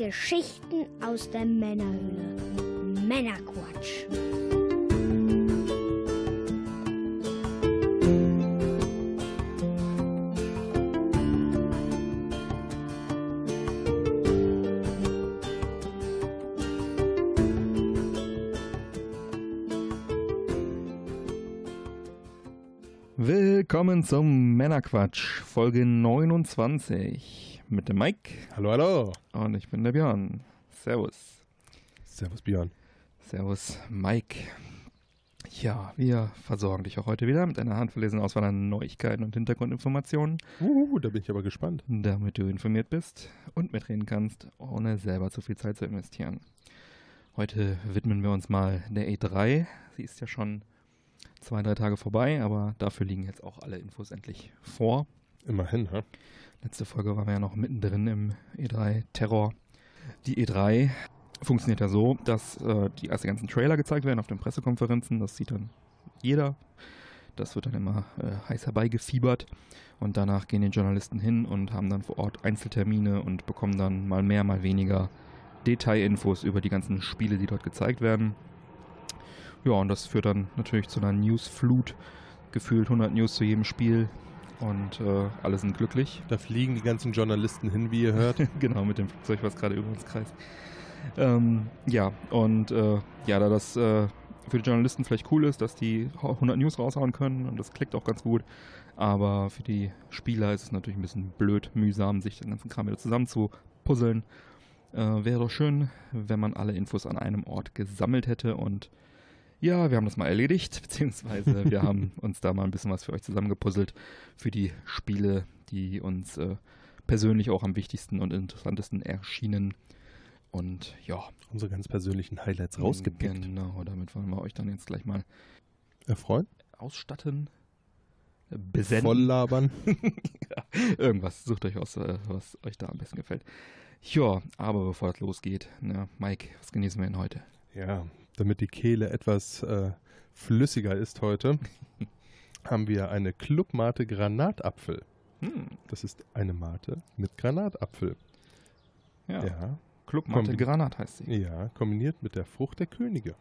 Geschichten aus der Männerhöhle. Männerquatsch. Willkommen zum Männerquatsch, Folge 29 mit dem Mike. Hallo, hallo. Und ich bin der Björn. Servus. Servus, Björn. Servus, Mike. Ja, wir versorgen dich auch heute wieder mit einer handverlesenen Auswahl an Neuigkeiten und Hintergrundinformationen. Uh, da bin ich aber gespannt. Damit du informiert bist und mitreden kannst, ohne selber zu viel Zeit zu investieren. Heute widmen wir uns mal der E3. Sie ist ja schon zwei, drei Tage vorbei, aber dafür liegen jetzt auch alle Infos endlich vor. Immerhin, hä? Letzte Folge waren wir ja noch mittendrin im E3-Terror. Die E3 funktioniert ja so, dass äh, die die ganzen Trailer gezeigt werden auf den Pressekonferenzen. Das sieht dann jeder. Das wird dann immer äh, heiß herbeigefiebert. Und danach gehen die Journalisten hin und haben dann vor Ort Einzeltermine und bekommen dann mal mehr, mal weniger Detailinfos über die ganzen Spiele, die dort gezeigt werden. Ja, und das führt dann natürlich zu einer Newsflut. Gefühlt 100 News zu jedem Spiel. Und äh, alle sind glücklich. Da fliegen die ganzen Journalisten hin, wie ihr hört. genau, mit dem Flugzeug, was gerade über uns kreist. Ähm, ja, und äh, ja, da das äh, für die Journalisten vielleicht cool ist, dass die 100 News raushauen können und das klickt auch ganz gut, aber für die Spieler ist es natürlich ein bisschen blöd, mühsam, sich den ganzen Kram wieder zusammen zu puzzeln. Äh, wäre doch schön, wenn man alle Infos an einem Ort gesammelt hätte und ja, wir haben das mal erledigt, beziehungsweise wir haben uns da mal ein bisschen was für euch zusammengepuzzelt für die Spiele, die uns äh, persönlich auch am wichtigsten und interessantesten erschienen. Und ja. Unsere ganz persönlichen Highlights rausgepickt. Genau, damit wollen wir euch dann jetzt gleich mal erfreuen. Ausstatten. Besenden. Volllabern. ja, irgendwas. Sucht euch aus, äh, was euch da am besten gefällt. Ja, aber bevor es losgeht, na, Mike, was genießen wir denn heute? Ja, damit die Kehle etwas äh, flüssiger ist heute, haben wir eine Clubmate Granatapfel. Hm. Das ist eine Mate mit Granatapfel. Ja. ja. Clubmate Granat heißt sie. Ja, kombiniert mit der Frucht der Könige.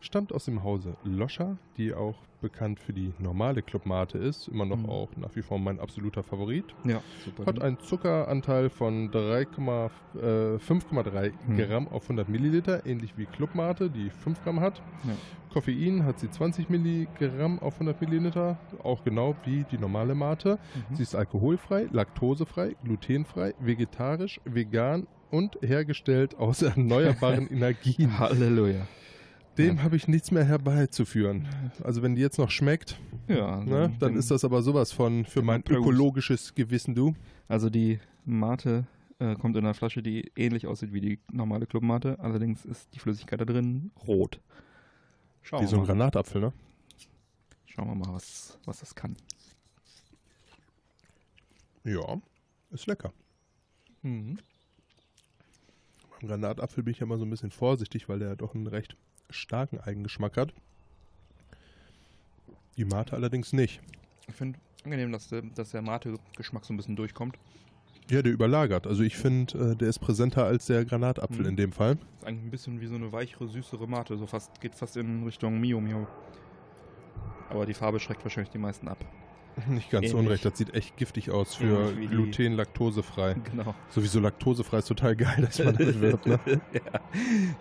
Stammt aus dem Hause Loscher, die auch bekannt für die normale Clubmate ist. Immer noch Mhm. auch nach wie vor mein absoluter Favorit. Ja, super. Hat einen Zuckeranteil von 3,5 äh, 5,3 Mhm. Gramm auf 100 Milliliter, ähnlich wie Clubmate, die 5 Gramm hat. Ja. Koffein hat sie 20 Milligramm auf 100 Milliliter, auch genau wie die normale Mate. Mhm. Sie ist alkoholfrei, laktosefrei, glutenfrei, vegetarisch, vegan und hergestellt aus erneuerbaren Energien. Halleluja. Dem Ja. habe ich nichts mehr herbeizuführen. Also wenn die jetzt noch schmeckt, Ja, ne, dann ist das aber sowas von für mein ökologisches Gewissen, du. Also die Mate äh, kommt in einer Flasche, die ähnlich aussieht wie die normale Clubmate. Allerdings ist die Flüssigkeit da drin rot. Schauen Wie so ein mal. Granatapfel, ne? Schauen wir mal, was, was das kann. Ja, ist lecker. Mhm. Beim Granatapfel bin ich ja immer so ein bisschen vorsichtig, weil der doch einen recht starken Eigengeschmack hat. Die Mate allerdings nicht. Ich finde angenehm, dass der, dass der Mate-Geschmack so ein bisschen durchkommt. Ja, der überlagert. Also ich finde, äh, der ist präsenter als der Granatapfel Mhm. in dem Fall. Ist eigentlich ein bisschen wie so eine weichere, süßere Mate. So fast, geht fast in Richtung Mio Mio. Aber die Farbe schreckt wahrscheinlich die meisten ab. Nicht ganz Ähnlich. unrecht, das sieht echt giftig aus für Gluten, laktosefrei. Genau. Sowieso laktosefrei ist total geil, dass man damit wird, ne?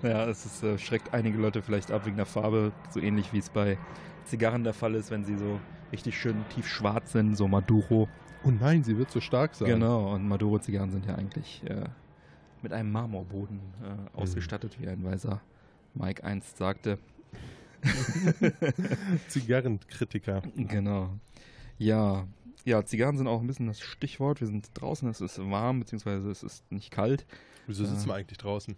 ja. ja, es ist, äh, schreckt einige Leute vielleicht ab wegen der Farbe. So ähnlich wie es bei Zigarren der Fall ist, wenn sie so richtig schön tief schwarz sind, so Maduro. Oh nein, sie wird so stark sein. Genau, und Maduro-Zigarren sind ja eigentlich äh, mit einem Marmorboden äh, Mhm. ausgestattet, wie ein weiser Mike einst sagte. Zigarrenkritiker. Genau. Ja, ja, Zigarren sind auch ein bisschen das Stichwort. Wir sind draußen, es ist warm, beziehungsweise es ist nicht kalt. Wieso Äh, sitzen wir eigentlich draußen?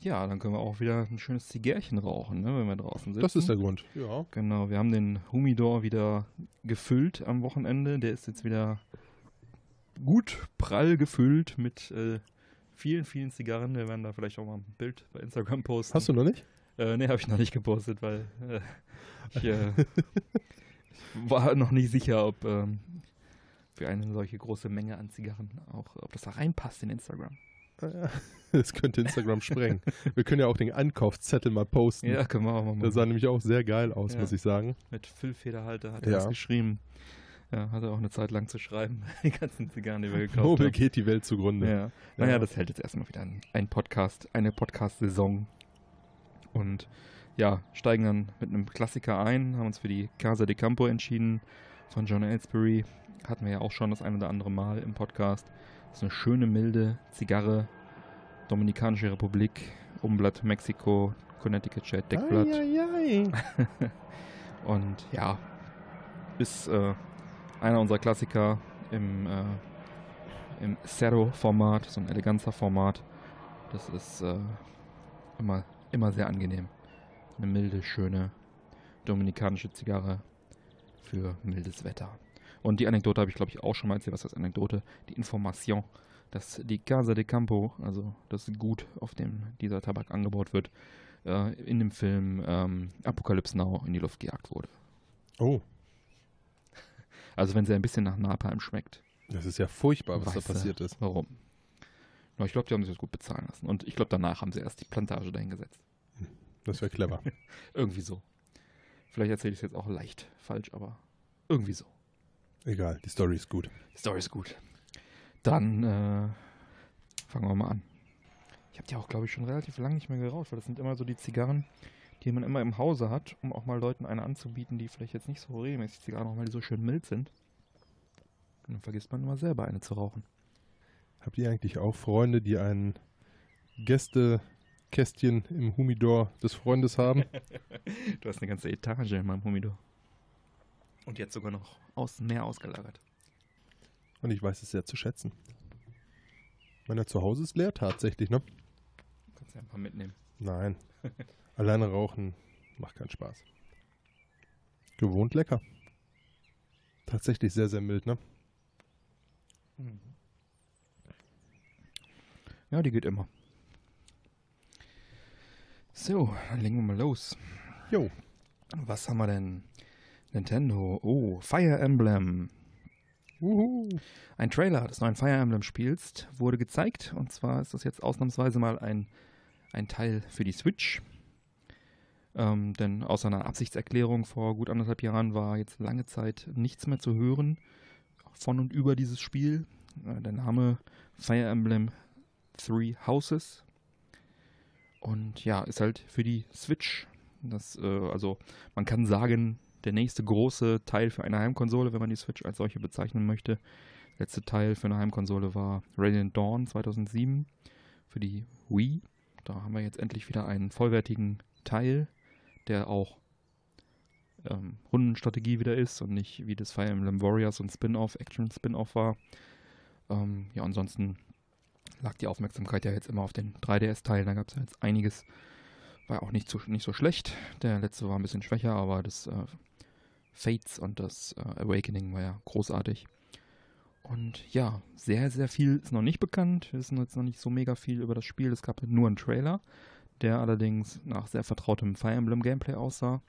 Ja, dann können wir auch wieder ein schönes Zigärchen rauchen, ne, wenn wir draußen sitzen. Das ist der Grund. Ja. Genau, wir haben den Humidor wieder gefüllt am Wochenende. Der ist jetzt wieder gut prall gefüllt mit äh, vielen, vielen Zigarren. Wir werden da vielleicht auch mal ein Bild bei Instagram posten. Hast du noch nicht? Äh, nee, habe ich noch nicht gepostet, weil äh, ich, äh, ich war noch nicht sicher, ob ähm, für eine solche große Menge an Zigarren auch, ob das da reinpasst in Instagram. Das könnte Instagram sprengen. Wir können ja auch den Ankaufszettel mal posten. Ja, können wir auch mal machen. Das sah nämlich auch sehr geil aus, Ja. muss ich sagen. Mit Füllfederhalter hat er Ja. das geschrieben. Ja, hat er auch eine Zeit lang zu schreiben. Die ganzen Zigarren, die wir gekauft Womit haben. geht die Welt zugrunde? Ja. Naja, Ja. das hält jetzt erstmal wieder ein Podcast, eine Podcast-Saison. Und ja, steigen dann mit einem Klassiker ein, haben uns für die Casa de Campo entschieden von John Ellsbury. Hatten wir ja auch schon das ein oder andere Mal im Podcast. Das ist eine schöne, milde Zigarre. Dominikanische Republik, Umblatt, Mexiko, Connecticut Shade Deckblatt. Eieiei. Und ja, ist äh, einer unserer Klassiker im, äh, im Zero-Format, so ein Eleganza-Format. Das ist äh, immer, immer sehr angenehm. Eine milde, schöne dominikanische Zigarre für mildes Wetter. Und die Anekdote habe ich, glaube ich, auch schon mal erzählt. Was heißt Anekdote? Die Information, dass die Casa de Campo, also das Gut, auf dem dieser Tabak angebaut wird, äh, in dem Film ähm, Apocalypse Now in die Luft gejagt wurde. Oh, Also wenn sie ein bisschen nach Napalm schmeckt. das ist ja furchtbar, was da passiert ist. Warum? Na, ich glaube, die haben sich das gut bezahlen lassen. Und ich glaube, danach haben sie erst die Plantage dahingesetzt. Das wäre clever. Irgendwie so. Vielleicht erzähle ich es jetzt auch leicht falsch, aber irgendwie so. Egal, die Story ist gut. Die Story ist gut. Dann äh, fangen wir mal an. Ich habe die auch, glaube ich, schon relativ lange nicht mehr geraucht, weil das sind immer so die Zigarren, die man immer im Hause hat, um auch mal Leuten eine anzubieten, die vielleicht jetzt nicht so regelmäßig Zigarren rauchen, weil die so schön mild sind. Und dann vergisst man immer selber eine zu rauchen. Habt ihr eigentlich auch Freunde, die ein Gästekästchen im Humidor des Freundes haben? Du hast eine ganze Etage in meinem Humidor. Und jetzt sogar noch aus, mehr ausgelagert. Und ich weiß es sehr zu schätzen. Meiner zu Hause ist leer tatsächlich, ne? Kannst ja ein paar mitnehmen. Nein. Alleine rauchen macht keinen Spaß. Gewohnt lecker. Tatsächlich sehr, sehr mild, ne? Ja, die geht immer. So, dann legen wir mal los. Jo. Was haben wir denn? Nintendo. Oh, Fire Emblem. Uhu. Ein Trailer des neuen Fire Emblem Spiels wurde gezeigt. Und zwar ist das jetzt ausnahmsweise mal ein, ein Teil für die Switch. Ähm, denn aus einer Absichtserklärung vor gut anderthalb Jahren war jetzt lange Zeit nichts mehr zu hören von und über dieses Spiel. Äh, der Name Fire Emblem Three Houses. Und ja, ist halt für die Switch. Das, äh, also man kann sagen, der nächste große Teil für eine Heimkonsole, wenn man die Switch als solche bezeichnen möchte. Der letzte Teil für eine Heimkonsole war Radiant Dawn 2007 für die Wii. Da haben wir jetzt endlich wieder einen vollwertigen Teil, der auch ähm, Rundenstrategie wieder ist und nicht wie das Fire Emblem Warriors und Spin-off, Action-Spin-off war. Ähm, ja, ansonsten lag die Aufmerksamkeit ja jetzt immer auf den 3DS-Teilen. Da gab es ja jetzt einiges. War auch nicht so, nicht so schlecht. Der letzte war ein bisschen schwächer, aber das äh, Fates und das äh, Awakening war ja großartig. Und ja, sehr, sehr viel ist noch nicht bekannt. Wir wissen jetzt noch nicht so mega viel über das Spiel. Es gab nur einen Trailer, der allerdings nach sehr vertrautem Fire Emblem Gameplay aussah.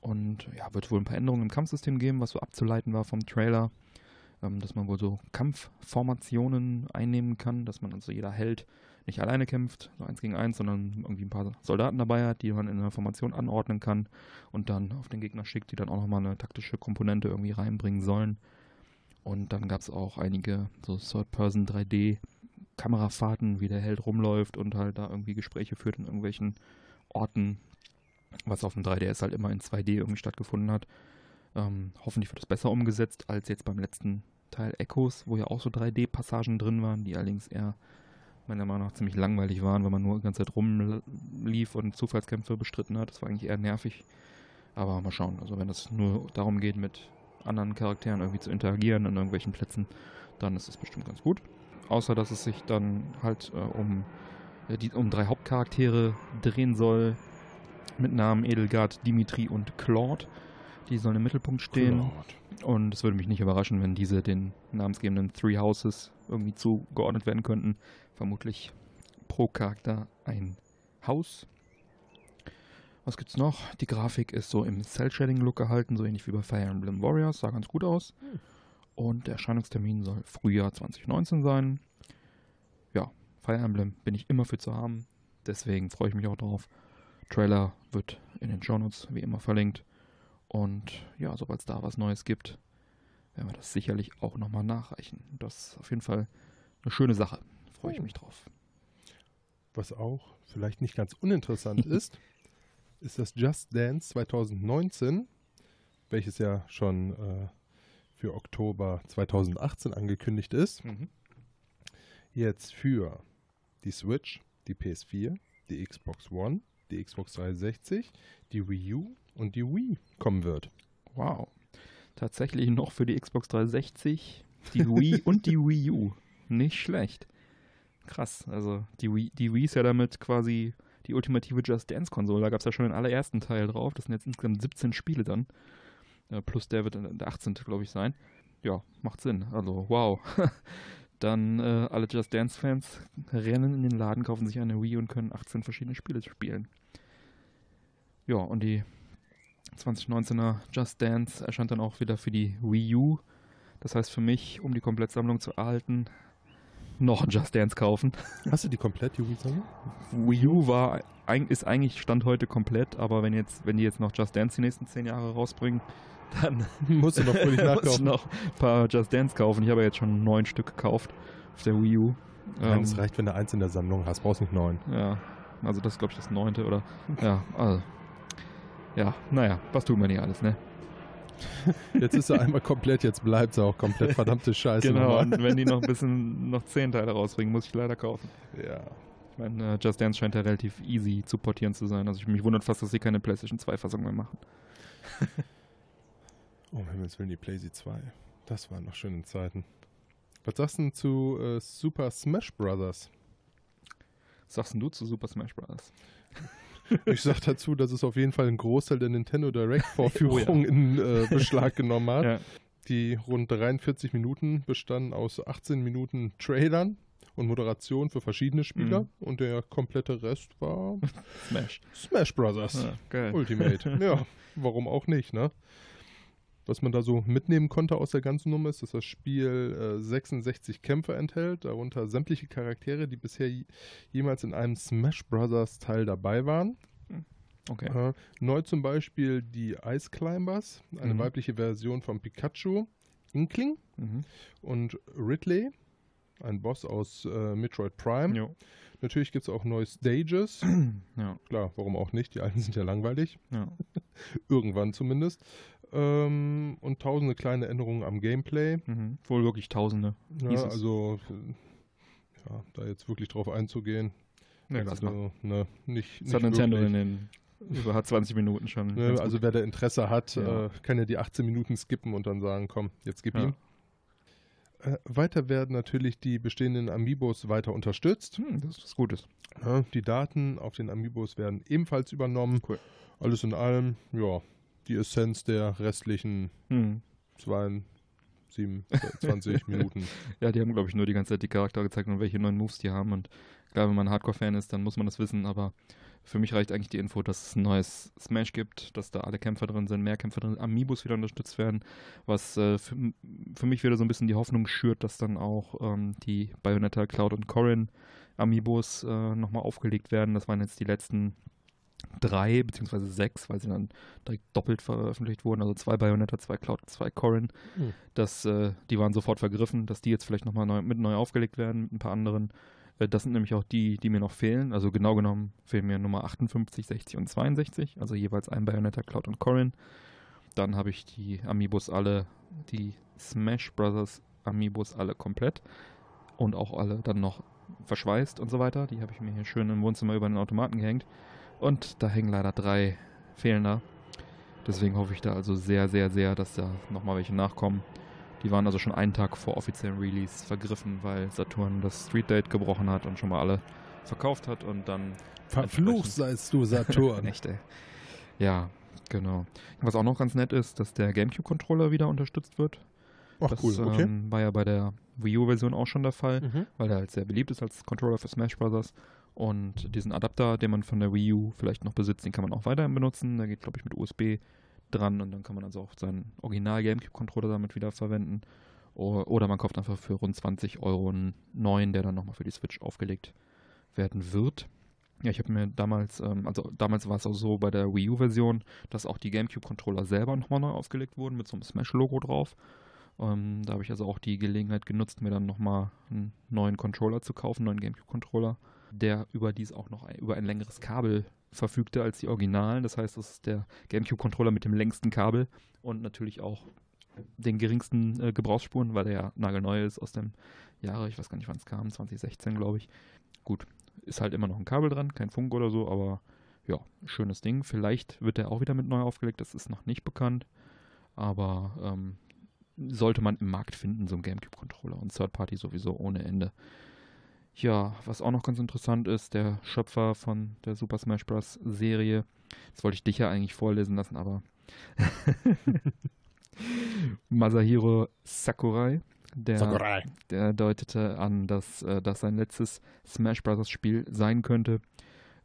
Und ja, wird wohl ein paar Änderungen im Kampfsystem geben, was so abzuleiten war vom Trailer. Ähm, dass man wohl so Kampfformationen einnehmen kann, dass man also jeder Held nicht alleine kämpft, so eins gegen eins, sondern irgendwie ein paar Soldaten dabei hat, die man in einer Formation anordnen kann und dann auf den Gegner schickt, die dann auch nochmal eine taktische Komponente irgendwie reinbringen sollen. Und dann gab es auch einige so Third-Person 3D Kamerafahrten, wie der Held rumläuft und halt da irgendwie Gespräche führt in irgendwelchen Orten, was auf dem 3DS halt immer in 2D irgendwie stattgefunden hat. Ähm, hoffentlich wird es besser umgesetzt als jetzt beim letzten Teil Echoes, wo ja auch so 3D-Passagen drin waren, die allerdings eher meiner Meinung nach ziemlich langweilig waren, weil man nur die ganze Zeit rumlief und Zufallskämpfe bestritten hat. Das war eigentlich eher nervig. Aber mal schauen. Also wenn es nur darum geht, mit anderen Charakteren irgendwie zu interagieren an irgendwelchen Plätzen, dann ist es bestimmt ganz gut. Außer dass es sich dann halt äh, um, äh, die, um drei Hauptcharaktere drehen soll, mit Namen Edelgard, Dimitri und Claude. Die sollen im Mittelpunkt stehen. Lord. Und es würde mich nicht überraschen, wenn diese den namensgebenden Three Houses irgendwie zugeordnet werden könnten. Vermutlich pro Charakter ein Haus. Was gibt's noch? Die Grafik ist so im Cell-Shading-Look gehalten, so ähnlich wie bei Fire Emblem Warriors. Sah ganz gut aus. Und der Erscheinungstermin soll Frühjahr 2019 sein. Ja, Fire Emblem bin ich immer für zu haben. Deswegen freue ich mich auch drauf. Trailer wird in den Shownotes wie immer verlinkt. Und ja, sobald es da was Neues gibt, werden wir das sicherlich auch nochmal nachreichen. Das ist auf jeden Fall eine schöne Sache. Freue ich Oh. mich drauf. Was auch vielleicht nicht ganz uninteressant ist, ist das Just Dance 2019, welches ja schon äh, für Oktober 2018 angekündigt ist. Jetzt für die Switch, die PS4, die Xbox One, die Xbox 360, die Wii U und die Wii kommen wird. Wow. Tatsächlich noch für die Xbox 360, die Wii und die Wii U. Nicht schlecht. Krass. Also die Wii, die Wii ist ja damit quasi die ultimative Just Dance-Konsole. Da gab es ja schon den allerersten Teil drauf. Das sind jetzt insgesamt 17 Spiele dann. Äh, plus der wird dann der 18. glaube ich sein. Ja, macht Sinn. Also wow. dann äh, alle Just Dance-Fans rennen in den Laden, kaufen sich eine Wii und können 18 verschiedene Spiele spielen. Ja, und die 2019er Just Dance erscheint dann auch wieder für die Wii U. Das heißt für mich, um die Komplettsammlung zu erhalten, noch ein Just Dance kaufen. Hast du die komplett, die Wii-Sammlung? Wii U war, ist eigentlich Stand heute komplett, aber wenn, jetzt, wenn die jetzt noch Just Dance die nächsten zehn Jahre rausbringen, dann Musst du noch fröhlich muss ich nachkaufen. noch ein paar Just Dance kaufen. Ich habe jetzt schon neun Stück gekauft auf der Wii U. Ja, Ähm, das reicht, wenn du eins in der Sammlung hast, brauchst nicht neun. ja, also das ist glaube ich das neunte oder ja, also ja, naja, was tut man hier alles, ne? Jetzt ist er einmal komplett, jetzt bleibt er auch komplett. Verdammte Scheiße. Genau, und wenn die noch ein bisschen noch zehn Teile rausbringen, muss ich leider kaufen. Ja. Ich meine, äh, Just Dance scheint ja relativ easy zu portieren zu sein. Also ich mich wundert fast, dass sie keine PlayStation 2 Fassung mehr machen. Oh, um Himmels Willen, die PlayStation 2. Das waren noch schöne Zeiten. Was sagst du denn zu äh, Super Smash Brothers? Was sagst du zu Super Smash Bros.? Ich sag dazu, dass es auf jeden Fall einen Großteil der Nintendo Direct Vorführung in äh, Beschlag genommen hat. Ja. Die rund 43 Minuten bestanden aus 18 Minuten Trailern und Moderation für verschiedene Spieler Mhm. und der komplette Rest war Smash. Smash Brothers Ja. Ultimate. ja, warum auch nicht, ne? Was man da so mitnehmen konnte aus der ganzen Nummer ist, dass das Spiel äh, 66 Kämpfe enthält, darunter sämtliche Charaktere, die bisher je- jemals in einem Smash Brothers Teil dabei waren. Okay. Äh, neu zum Beispiel die Ice Climbers, eine Mhm. weibliche Version von Pikachu, Inkling Mhm. und Ridley, ein Boss aus äh, Metroid Prime. Jo. Natürlich gibt es auch neue Stages. Ja, Klar, warum auch nicht? Die alten sind ja langweilig. ja. Irgendwann zumindest. Ähm, und tausende kleine Änderungen am Gameplay. Mhm. Wohl wirklich Tausende. Ja, also, ja, da jetzt wirklich drauf einzugehen. Ja, lass mal. ne, nicht, Das nicht hat Nintendo wirklich. in den über 20 Minuten schon. Ne, also wer da Interesse hat, Ja. äh, kann ja die 18 Minuten skippen und dann sagen, komm, jetzt gib Ja. ihm. Äh, weiter werden natürlich die bestehenden Amiibos weiter unterstützt. hm, das ist was Gutes. Ja, die Daten auf den Amiibos werden ebenfalls übernommen. Cool. Alles in allem, ja, die Essenz der restlichen Hm. 27 Minuten. Ja, die haben, glaube ich, nur die ganze Zeit die Charakter gezeigt und welche neuen Moves die haben. Und klar, wenn man Hardcore-Fan ist, dann muss man das wissen. Aber für mich reicht eigentlich die Info, dass es ein neues Smash gibt, dass da alle Kämpfer drin sind, mehr Kämpfer drin, Amiibos wieder unterstützt werden. Was äh, für, für mich wieder so ein bisschen die Hoffnung schürt, dass dann auch ähm, die Bayonetta, Cloud und Corrin Amiibos äh, nochmal aufgelegt werden. Das waren jetzt die letzten drei, beziehungsweise sechs, weil sie dann direkt doppelt veröffentlicht wurden. Also zwei Bayonetta, zwei Cloud, zwei Corrin. Hm. Das, äh, die waren sofort vergriffen, dass die jetzt vielleicht nochmal neu, mit neu aufgelegt werden mit ein paar anderen. Äh, das sind nämlich auch die, die mir noch fehlen. Also genau genommen fehlen mir Nummer 58, 60 und 62. Also jeweils ein Bayonetta, Cloud und Corrin. Dann habe ich die Amiibos alle, die Smash Brothers Amiibos alle komplett. Und auch alle dann noch verschweißt und so weiter. Die habe ich mir hier schön im Wohnzimmer über den Automaten gehängt. Und da hängen leider drei fehlender. Deswegen hoffe ich da also sehr, sehr, sehr, dass da nochmal welche nachkommen. Die waren also schon einen Tag vor offiziellen Release vergriffen, weil Saturn das Street Date gebrochen hat und schon mal alle verkauft hat und dann. Verflucht seist du, Saturn. Echt, ey. Ja, genau. Was auch noch ganz nett ist, dass der GameCube-Controller wieder unterstützt wird. Ach das cool, okay. ähm, war ja bei der Wii U-Version auch schon der Fall Mhm. weil er halt sehr beliebt ist als Controller für Smash Bros. Und diesen Adapter, den man von der Wii U vielleicht noch besitzt, den kann man auch weiterhin benutzen. Der geht, glaube ich, mit USB dran und dann kann man also auch seinen Original GameCube-Controller damit wieder verwenden. Oder man kauft einfach für rund 20 Euro einen neuen, der dann nochmal für die Switch aufgelegt werden wird. Ja, ich habe mir damals, ähm, also damals war es auch so bei der Wii U-Version, dass auch die GameCube-Controller selber nochmal neu ausgelegt wurden mit so einem Smash-Logo drauf. Ähm, da habe ich also auch die Gelegenheit genutzt, mir dann nochmal einen neuen Controller zu kaufen, einen neuen GameCube-Controller, der überdies auch noch ein, über ein längeres Kabel verfügte als die Originalen. Das heißt, das ist der GameCube-Controller mit dem längsten Kabel und natürlich auch den geringsten äh, Gebrauchsspuren, weil der ja nagelneu ist aus dem Jahre, ich weiß gar nicht wann es kam, 2016 glaube ich. Gut, ist halt immer noch ein Kabel dran, kein Funk oder so, aber ja, schönes Ding. Vielleicht wird der auch wieder mit neu aufgelegt, das ist noch nicht bekannt. Aber ähm, sollte man im Markt finden, so ein GameCube-Controller und Third Party sowieso ohne Ende. Ja, was auch noch ganz interessant ist, der Schöpfer von der Super Smash Bros. Serie, das wollte ich dich ja eigentlich vorlesen lassen, aber Masahiro Sakurai, der, Sakurai. der deutete an, dass äh, das sein letztes Smash Bros. Spiel sein könnte.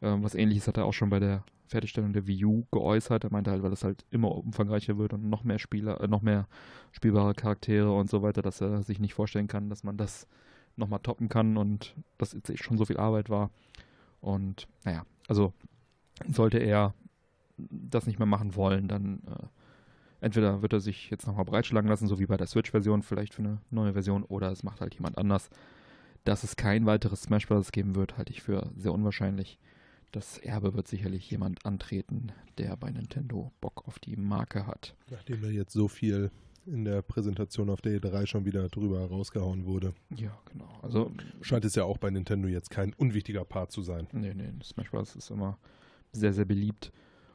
Ähm, was ähnliches hat er auch schon bei der Fertigstellung der Wii U geäußert. Er meinte halt, weil es halt immer umfangreicher wird und noch mehr Spieler, äh, noch mehr spielbare Charaktere und so weiter, dass er sich nicht vorstellen kann, dass man das nochmal toppen kann und das jetzt schon so viel Arbeit war. Und naja, also sollte er das nicht mehr machen wollen, dann äh, entweder wird er sich jetzt nochmal breitschlagen lassen, so wie bei der Switch-Version, vielleicht für eine neue Version, oder es macht halt jemand anders. Dass es kein weiteres Smash Bros. geben wird, halte ich für sehr unwahrscheinlich. Das Erbe wird sicherlich jemand antreten, der bei Nintendo Bock auf die Marke hat. Nachdem er jetzt so viel in der Präsentation auf der E3 schon wieder drüber rausgehauen wurde. Ja, genau. Also Scheint es ja auch bei Nintendo jetzt kein unwichtiger Part zu sein. Nee, nee, Smash Bros. ist immer sehr, sehr beliebt.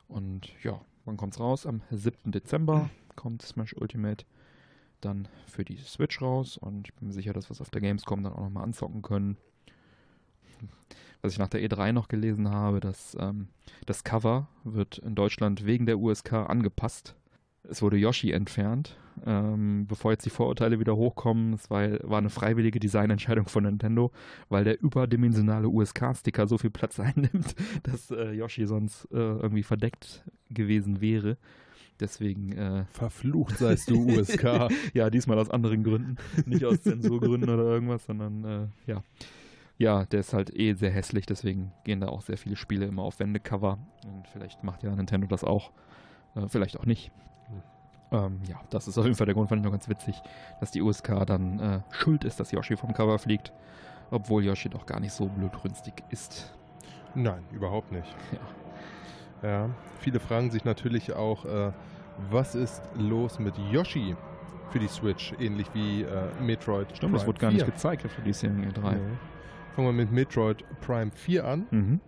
Und ja, wann kommt's raus? Am 7. Dezember kommt Smash Ultimate dann für die Switch raus. Und ich bin mir sicher, dass wir es auf der Gamescom dann auch nochmal anzocken können. Was ich nach der E3 noch gelesen habe, dass ähm, das Cover wird in Deutschland wegen der USK angepasst. Es wurde Yoshi entfernt, ähm, bevor jetzt die Vorurteile wieder hochkommen. Es war, war eine freiwillige Designentscheidung von Nintendo, weil der überdimensionale USK-Sticker so viel Platz einnimmt, dass äh, Yoshi sonst äh, irgendwie verdeckt gewesen wäre. Deswegen. Äh, Verflucht seist du, USK. ja, diesmal aus anderen Gründen. Nicht aus Zensurgründen oder irgendwas, sondern äh, ja. Ja, der ist halt eh sehr hässlich, deswegen gehen da auch sehr viele Spiele immer auf Wendecover. Und vielleicht macht ja Nintendo das auch. Äh, vielleicht auch nicht. Ähm, ja, das ist auf jeden Fall der Grund, fand ich noch ganz witzig, dass die USK dann äh, schuld ist, dass Yoshi vom Cover fliegt. Obwohl Yoshi doch gar nicht so blutrünstig ist. Nein, überhaupt nicht. Ja. Ja, viele fragen sich natürlich auch, äh, was ist los mit Yoshi für die Switch, ähnlich wie äh, Metroid Stimmt, das Prime wurde gar 4. nicht gezeigt für die Serie 3. Ja. Fangen wir mit Metroid Prime 4 an. Mhm.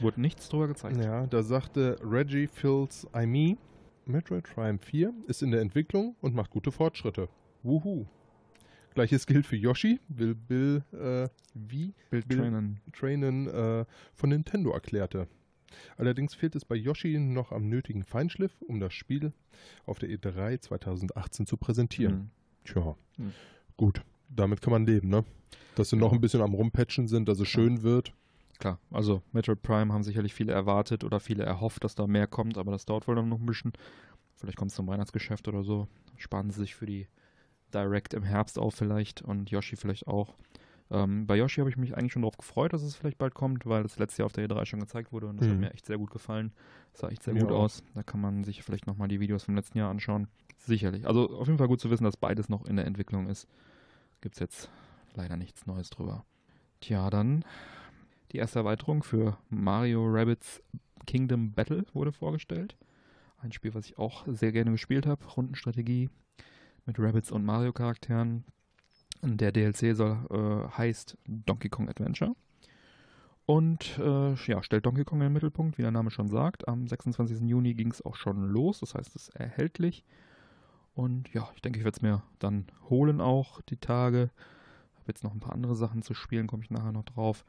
Wurde nichts drüber gezeigt. Ja, da sagte Reggie Fils Aimee, Metroid Prime 4 ist in der Entwicklung und macht gute Fortschritte. Wuhu. Gleiches gilt für Yoshi, will Bill äh, wie Bild Bill- Trainen. Trainen äh, von Nintendo erklärte. Allerdings fehlt es bei Yoshi noch am nötigen Feinschliff, um das Spiel auf der E3 2018 zu präsentieren. Mhm. Tja, Mhm. gut, damit kann man leben, ne? Dass sie noch ein bisschen am Rumpatchen sind, dass es schön wird. Klar, also Metroid Prime haben sicherlich viele erwartet oder viele erhofft, dass da mehr kommt, aber das dauert wohl dann noch ein bisschen. Vielleicht kommt es zum Weihnachtsgeschäft oder so. Sparen sie sich für die Direct im Herbst auf vielleicht und Yoshi vielleicht auch. Ähm, bei Yoshi habe ich mich eigentlich schon darauf gefreut, dass es vielleicht bald kommt, weil es letztes Jahr auf der E3 schon gezeigt wurde und das hat Mhm. mir echt sehr gut gefallen. Das sah echt sehr Mir gut aus. Da kann man sich vielleicht nochmal die Videos vom letzten Jahr anschauen. Sicherlich. Also auf jeden Fall gut zu wissen, dass beides noch in der Entwicklung ist. Gibt es jetzt leider nichts Neues drüber. Tja, dann die erste Erweiterung für Mario Rabbits Kingdom Battle wurde vorgestellt. Ein Spiel, was ich auch sehr gerne gespielt habe. Rundenstrategie mit Rabbits und Mario-Charakteren. Der DLC soll, äh, heißt Donkey Kong Adventure. Und äh, ja, stellt Donkey Kong in den Mittelpunkt, wie der Name schon sagt. Am 26. Juni ging es auch schon los, das heißt, es ist erhältlich. Und ja, ich denke, ich werde es mir dann holen auch die Tage. Habe jetzt noch ein paar andere Sachen zu spielen, komme ich nachher noch drauf.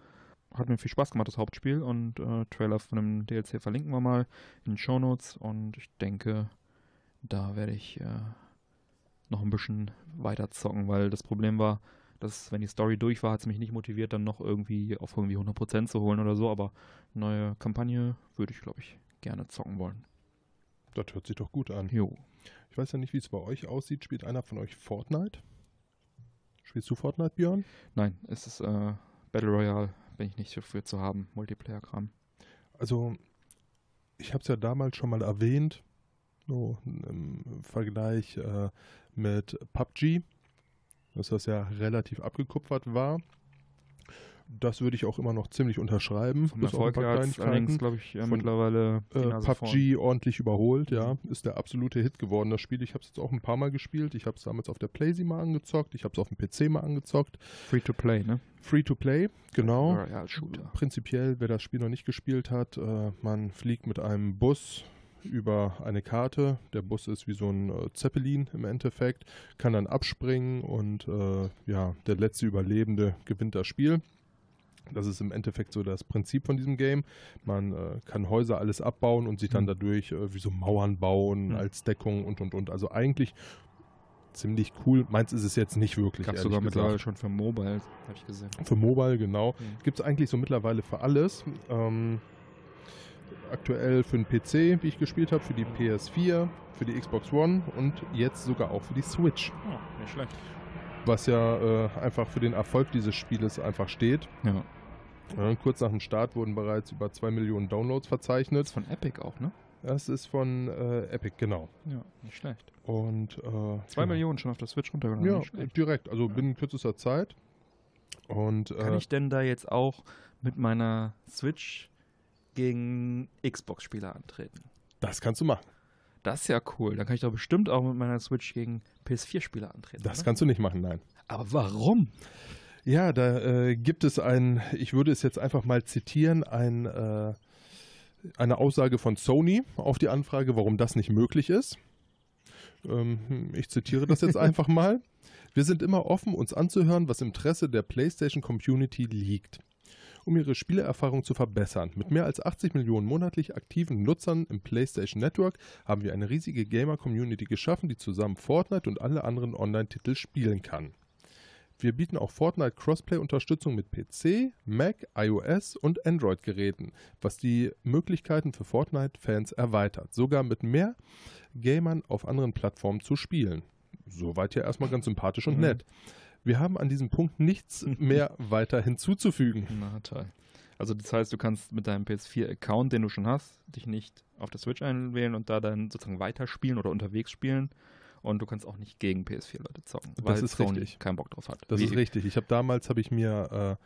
Hat mir viel Spaß gemacht, das Hauptspiel. Und äh, Trailer von dem DLC verlinken wir mal in den Show Notes. Und ich denke, da werde ich äh, noch ein bisschen weiter zocken, weil das Problem war, dass wenn die Story durch war, hat es mich nicht motiviert, dann noch irgendwie auf irgendwie 100% zu holen oder so. Aber neue Kampagne würde ich, glaube ich, gerne zocken wollen. Das hört sich doch gut an. Jo. Ich weiß ja nicht, wie es bei euch aussieht. Spielt einer von euch Fortnite? Spielst du Fortnite, Björn? Nein, es ist äh, Battle Royale, bin ich nicht dafür zu haben, Multiplayer-Kram. Also, ich habe es ja damals schon mal erwähnt, so im Vergleich äh, mit PUBG, dass das ja relativ abgekupfert war. Das würde ich auch immer noch ziemlich unterschreiben. Vom bis Erfolg her allerdings, glaube ich, Von, mittlerweile Äh, PUBG ordentlich überholt, ja. Ist der absolute Hit geworden, das Spiel. Ich habe es jetzt auch ein paar Mal gespielt. Ich habe es damals auf der Playsee mal angezockt. Ich habe es auf dem PC mal angezockt. Free to play, ne? Free to play, genau. Royale-Shooter. Prinzipiell, wer das Spiel noch nicht gespielt hat, äh, man fliegt mit einem Bus über eine Karte. Der Bus ist wie so ein äh, Zeppelin im Endeffekt, kann dann abspringen und äh, ja, der letzte Überlebende gewinnt das Spiel. Das ist im Endeffekt so das Prinzip von diesem Game. Man äh, kann Häuser alles abbauen und sich dann Mhm. dadurch äh, wie so Mauern bauen Mhm. als Deckung und und und. Also eigentlich ziemlich cool. Meins ist es jetzt nicht wirklich. Gab es sogar gesagt. mittlerweile schon für Mobile, habe ich gesehen. Für Mobile, genau. Mhm. Gibt es eigentlich so mittlerweile für alles. Ähm, aktuell für den PC, wie ich gespielt habe, für die PS4, für die Xbox One und jetzt sogar auch für die Switch. Oh, nicht schlecht. Was ja äh, einfach für den Erfolg dieses Spieles einfach steht. Ja. Ja, kurz nach dem Start wurden bereits über 2 Millionen Downloads Das verzeichnet. ist von Epic auch, ne? Das ist von äh, Epic, genau. Ja, nicht schlecht. Und äh, Zwei ja. Millionen schon auf der Switch runtergeladen. Ja, direkt, also Ja. binnen kürzester Zeit. Und Kann äh, ich denn da jetzt auch mit meiner Switch gegen Xbox-Spieler antreten? das kannst du machen. Das ist ja cool. Dann kann ich doch bestimmt auch mit meiner Switch gegen PS4-Spieler antreten. Das oder? kannst du nicht machen, nein. Aber warum? Ja, da äh, gibt es ein, ich würde es jetzt einfach mal zitieren, ein, äh, eine Aussage von Sony auf die Anfrage, warum das nicht möglich ist. Ähm, ich zitiere das jetzt einfach mal. Wir sind immer offen, uns anzuhören, was im Interesse der PlayStation Community liegt. Um ihre Spielerfahrung zu verbessern. Mit mehr als 80 Millionen monatlich aktiven Nutzern im PlayStation Network haben wir eine riesige Gamer-Community geschaffen, die zusammen Fortnite und alle anderen Online-Titel spielen kann. Wir bieten auch Fortnite Crossplay-Unterstützung mit PC, Mac, iOS und Android-Geräten, was die Möglichkeiten für Fortnite-Fans erweitert, sogar mit mehr Gamern auf anderen Plattformen zu spielen. Soweit ja erstmal ganz sympathisch und Mhm. Wir haben an diesem Punkt nichts mehr weiter hinzuzufügen. Na toll. Also das heißt, du kannst mit deinem PS4-Account, den du schon hast, dich nicht auf der Switch einwählen und da dann sozusagen weiterspielen oder unterwegs spielen. Und du kannst auch nicht gegen PS4-Leute zocken, Das weil ist Sony richtig. keinen Bock drauf hat. Das Wie- ist richtig. Ich habe damals habe ich mir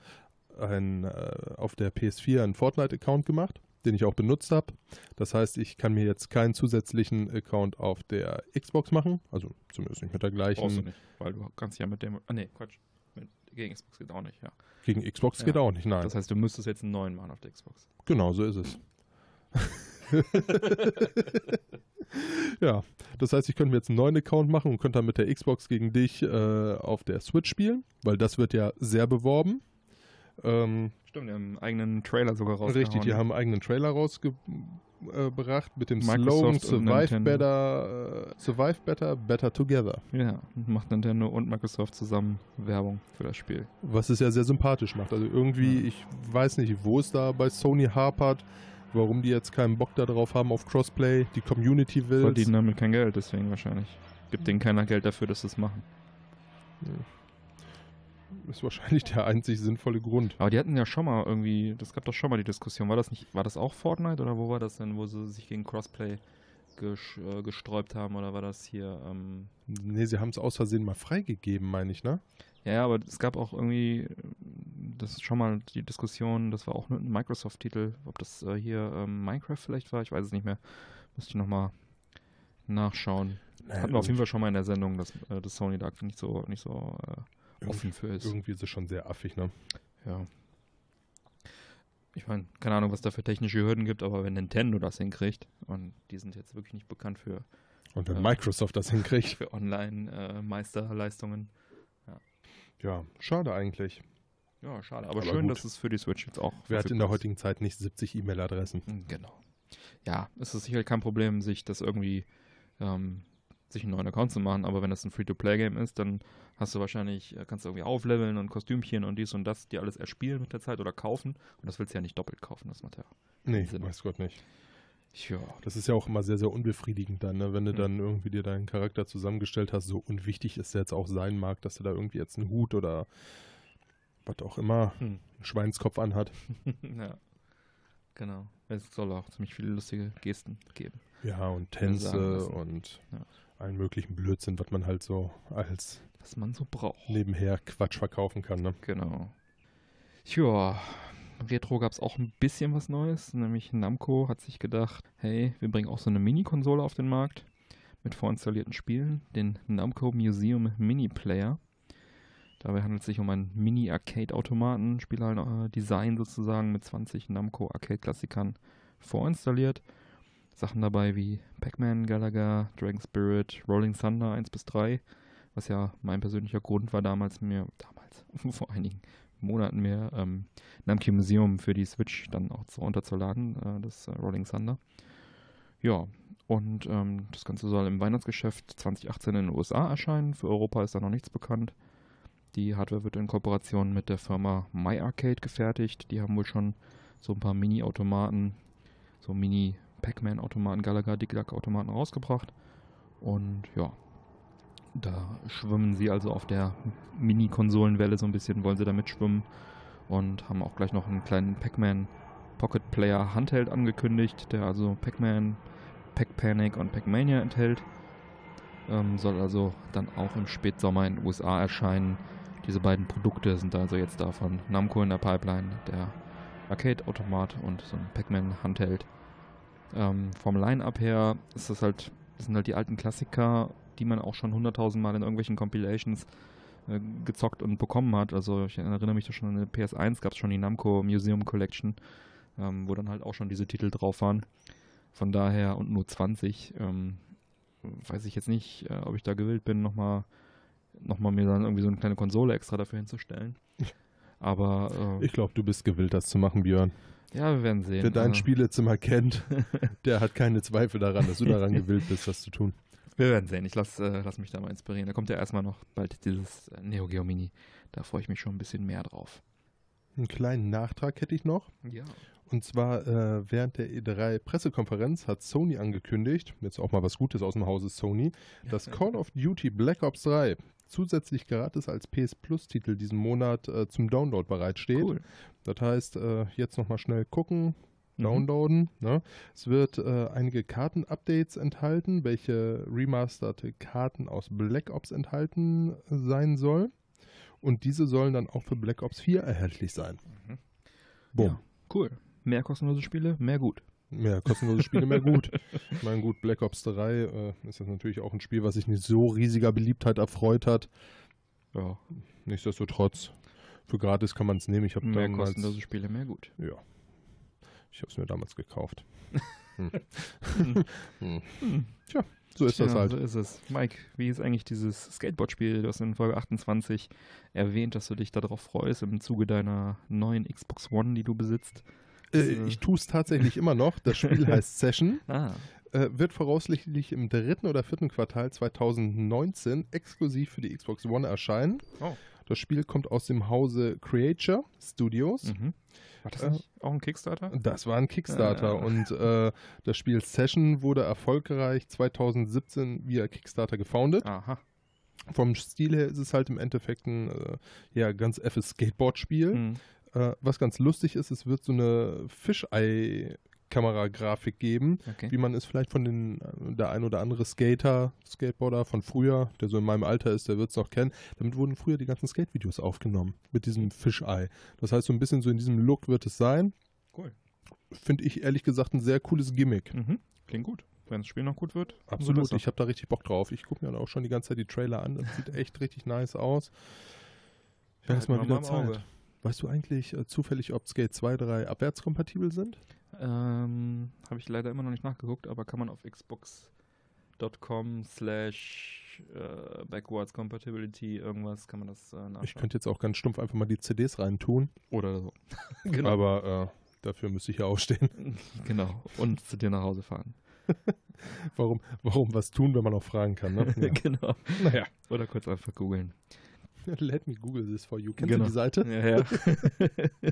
äh, ein, äh, auf der PS4 einen Fortnite-Account gemacht, den ich auch benutzt habe. Das heißt, ich kann mir jetzt keinen zusätzlichen Account auf der Xbox machen, also zumindest nicht mit der Brauchst du gleichen. nicht, weil du kannst ja mit dem. Ah, nee, Quatsch. Mit, gegen Xbox geht auch nicht, ja. Gegen Xbox Ja. geht auch nicht, nein. Das heißt, du müsstest jetzt einen neuen machen auf der Xbox. Genau, so ist es. ja, das heißt, ich könnte mir jetzt einen neuen Account machen und könnte dann mit der Xbox gegen dich äh, auf der Switch spielen, weil das wird ja sehr beworben. Ähm, Stimmt, die haben einen eigenen Trailer sogar rausgehauen. richtig, die haben einen eigenen Trailer rausgebracht mit dem Microsoft Slogan Survive better, äh, Survive Better, Better Together. Ja, macht Nintendo und Microsoft zusammen Werbung für das Spiel. Was es ja sehr sympathisch macht. Also irgendwie, Ja. ich weiß nicht, wo es da bei Sony hapert, warum die jetzt keinen Bock darauf haben auf Crossplay. Die Community will Verdienen damit kein Geld, deswegen wahrscheinlich. Gibt denen keiner Geld dafür, dass sie es machen. Ist wahrscheinlich der einzig sinnvolle Grund. Aber die hatten ja schon mal irgendwie, das gab doch schon mal die Diskussion, war das nicht, war das auch Fortnite oder wo war das denn, wo sie sich gegen Crossplay äh, gesträubt haben oder war das hier, ähm, Nee, sie haben es aus Versehen mal freigegeben, meine ich, ne? ja, aber es gab auch irgendwie, das ist schon mal die Diskussion, das war auch ein Microsoft-Titel, ob das äh, hier ähm, Minecraft vielleicht war, ich weiß es nicht mehr, müsste ich nochmal nachschauen. Hatten wir auf jeden Fall schon mal in der Sendung, dass, äh, dass Sony da nicht so, nicht so äh, offen für ist. Irgendwie ist es schon sehr affig, ne? Ja. Ich meine, keine Ahnung, was da für technische Hürden gibt, aber wenn Nintendo das hinkriegt, und die sind jetzt wirklich nicht bekannt für, Und wenn Ja. Microsoft das hinkriegt. für Online-Meisterleistungen. Ja, schade eigentlich. ja, schade. Aber, Aber schön, gut. dass es für die Switch jetzt auch. Wer hat in der heutigen Zeit nicht 70 E-Mail-Adressen? Genau. Ja, es ist sicher kein Problem, sich das irgendwie, ähm, sich einen neuen Account zu machen, aber wenn das ein Free-to-Play-Game ist, dann hast du wahrscheinlich, äh, kannst du irgendwie aufleveln und Kostümchen und dies und das, dir alles erspielen mit der Zeit oder kaufen. Und das willst du ja nicht doppelt kaufen, das macht ja Nee, Sinn. weiß Gott nicht. Ja. Das ist ja auch immer sehr, sehr unbefriedigend dann, ne? wenn du Mhm. dann irgendwie dir deinen Charakter zusammengestellt hast, so unwichtig es jetzt auch sein mag, dass du da irgendwie jetzt einen Hut oder was auch immer, Hm. einen Schweinskopf anhat. ja. Genau. Es soll auch ziemlich viele lustige Gesten geben. Ja, und Tänze und Ja. Allen möglichen Blödsinn, was man halt so als Was man so braucht. nebenher Quatsch verkaufen kann. Ne? Genau. Ja, Retro gab es auch ein bisschen was Neues, nämlich Namco hat sich gedacht, hey, wir bringen auch so eine Mini-Konsole auf den Markt mit vorinstallierten Spielen, den Namco Museum Mini Player. Dabei handelt es sich um einen Mini-Arcade-Automaten, Spielhallen-Design sozusagen mit 20 Namco Arcade-Klassikern vorinstalliert. Sachen dabei wie Pac-Man, Galaga, Dragon Spirit, Rolling Thunder 1 bis 3, was ja mein persönlicher Grund war damals mir, damals, vor einigen Monaten mir, ähm, Namco Museum für die Switch dann auch so runterzuladen, äh, das äh, Rolling Thunder. Ja, und ähm, das Ganze soll im Weihnachtsgeschäft 2018 in den USA erscheinen. Für Europa ist da noch nichts bekannt. Die Hardware wird in Kooperation mit der Firma MyArcade gefertigt. Die haben wohl schon so ein paar Mini-Automaten, so Mini-Pac-Man-Automaten, Galaga, Dick Duck-Automaten rausgebracht. Und ja, da schwimmen sie also auf der Mini-Konsolenwelle so ein bisschen, wollen sie da mitschwimmen. Und haben auch gleich noch einen kleinen Pac-Man Pocket Player Handheld angekündigt, der also Pac-Man, Pac-Panic und Pac-Mania enthält. Ähm, soll also dann auch im Spätsommer in den USA erscheinen. Diese beiden Produkte sind also jetzt da von Namco in der Pipeline, der Arcade-Automat und so ein Pac-Man-Handheld. Ähm, vom Line-Up her ist das halt, das sind halt die alten Klassiker, die man auch schon hunderttausend Mal in irgendwelchen Compilations äh, gezockt und bekommen hat. Also ich erinnere mich da schon an der PS1 gab es schon die Namco Museum Collection, ähm, wo dann halt auch schon diese Titel drauf waren. Von daher und nur 20, ähm, weiß ich jetzt nicht, äh, ob ich da gewillt bin, nochmal noch mal mir dann irgendwie so eine kleine Konsole extra dafür hinzustellen. Aber äh, Ich glaube, du bist gewillt, das zu machen, Björn. Ja, wir werden sehen. Wer dein Also, Spielezimmer kennt, der hat keine Zweifel daran, dass du daran gewillt bist, das zu tun. Wir werden sehen. Ich lasse äh, lass mich da mal inspirieren. Da kommt ja erstmal noch bald dieses Neo Geo Mini. Da freue ich mich schon ein bisschen mehr drauf. Einen kleinen Nachtrag hätte ich noch. Ja. Und zwar äh, während der E3-Pressekonferenz hat Sony angekündigt, jetzt auch mal was Gutes aus dem Hause Sony, dass Call of Duty Black Ops 3 zusätzlich gratis als PS Plus-Titel diesen Monat äh, zum Download bereitsteht. Cool. Das heißt, äh, jetzt nochmal schnell gucken, Mhm. downloaden. Ne? Es wird äh, einige Karten-Updates enthalten, welche remasterte Karten aus Black Ops enthalten sein soll. Und diese sollen dann auch für Black Ops 4 erhältlich sein. Mhm. Boom. Ja, cool. Mehr kostenlose Spiele, mehr gut. Mehr kostenlose Spiele, mehr gut. Ich meine, gut, Black Ops 3 äh, ist das natürlich auch ein Spiel, was sich nicht so riesiger Beliebtheit erfreut hat. Ja, Nichtsdestotrotz, für gratis kann man es nehmen. Ich habe mehr damals, kostenlose Spiele, mehr gut. ja, ich habe es mir damals gekauft. Hm. Hm. Hm. Tja, so ist das Tja, halt. So ist es. Mike, wie ist eigentlich dieses Skateboard-Spiel? Du hast in Folge 28 erwähnt, dass du dich darauf freust im Zuge deiner neuen Xbox One, die du besitzt. Äh, äh, ich tue es tatsächlich immer noch. Das Spiel heißt Session, Ah, äh, wird voraussichtlich im dritten oder vierten Quartal 2019 exklusiv für die Xbox One erscheinen. Oh. Das Spiel kommt aus dem Hause Creature Studios. mhm. War das Äh, auch ein Kickstarter? Das war ein Kickstarter Ah. und äh, das Spiel Session wurde erfolgreich 2017 via Kickstarter gefoundet. Aha. Vom Stil her ist es halt im Endeffekt ein äh, ja, ganz effes Skateboard-Spiel. Hm. Äh, was ganz lustig ist, es wird so eine Fischei-Kamera-Grafik geben, Okay. wie man es vielleicht von den, äh, der ein oder andere Skater, Skateboarder von früher, der so in meinem Alter ist, der wird es noch kennen. Damit wurden früher die ganzen Skate-Videos aufgenommen mit diesem Fischei. Das heißt, so ein bisschen so in diesem Look wird es sein. Cool. Finde ich ehrlich gesagt ein sehr cooles Gimmick. Mhm. Klingt gut. Wenn das Spiel noch gut wird. Absolut, ich habe da richtig Bock drauf. Ich gucke mir dann auch schon die ganze Zeit die Trailer an. Das sieht echt richtig nice aus. Ja, ist mal Halt wieder Zeit. Auge. Weißt du eigentlich äh, zufällig, ob Skate 2, 3 abwärtskompatibel sind? Ähm, habe ich leider immer noch nicht nachgeguckt, aber kann man auf xbox.com slash äh, backwards compatibility irgendwas, kann man das äh, nachschauen. Ich könnte jetzt auch ganz stumpf einfach mal die CDs reintun, Oder so. aber äh, dafür müsste ich ja aufstehen. genau. Und zu dir nach Hause fahren. Warum, warum was tun, wenn man auch fragen kann? Ne? Ja. genau. naja, Oder kurz einfach googeln. let me google this for you. Kennst Genau. du die Seite? Ja, ja.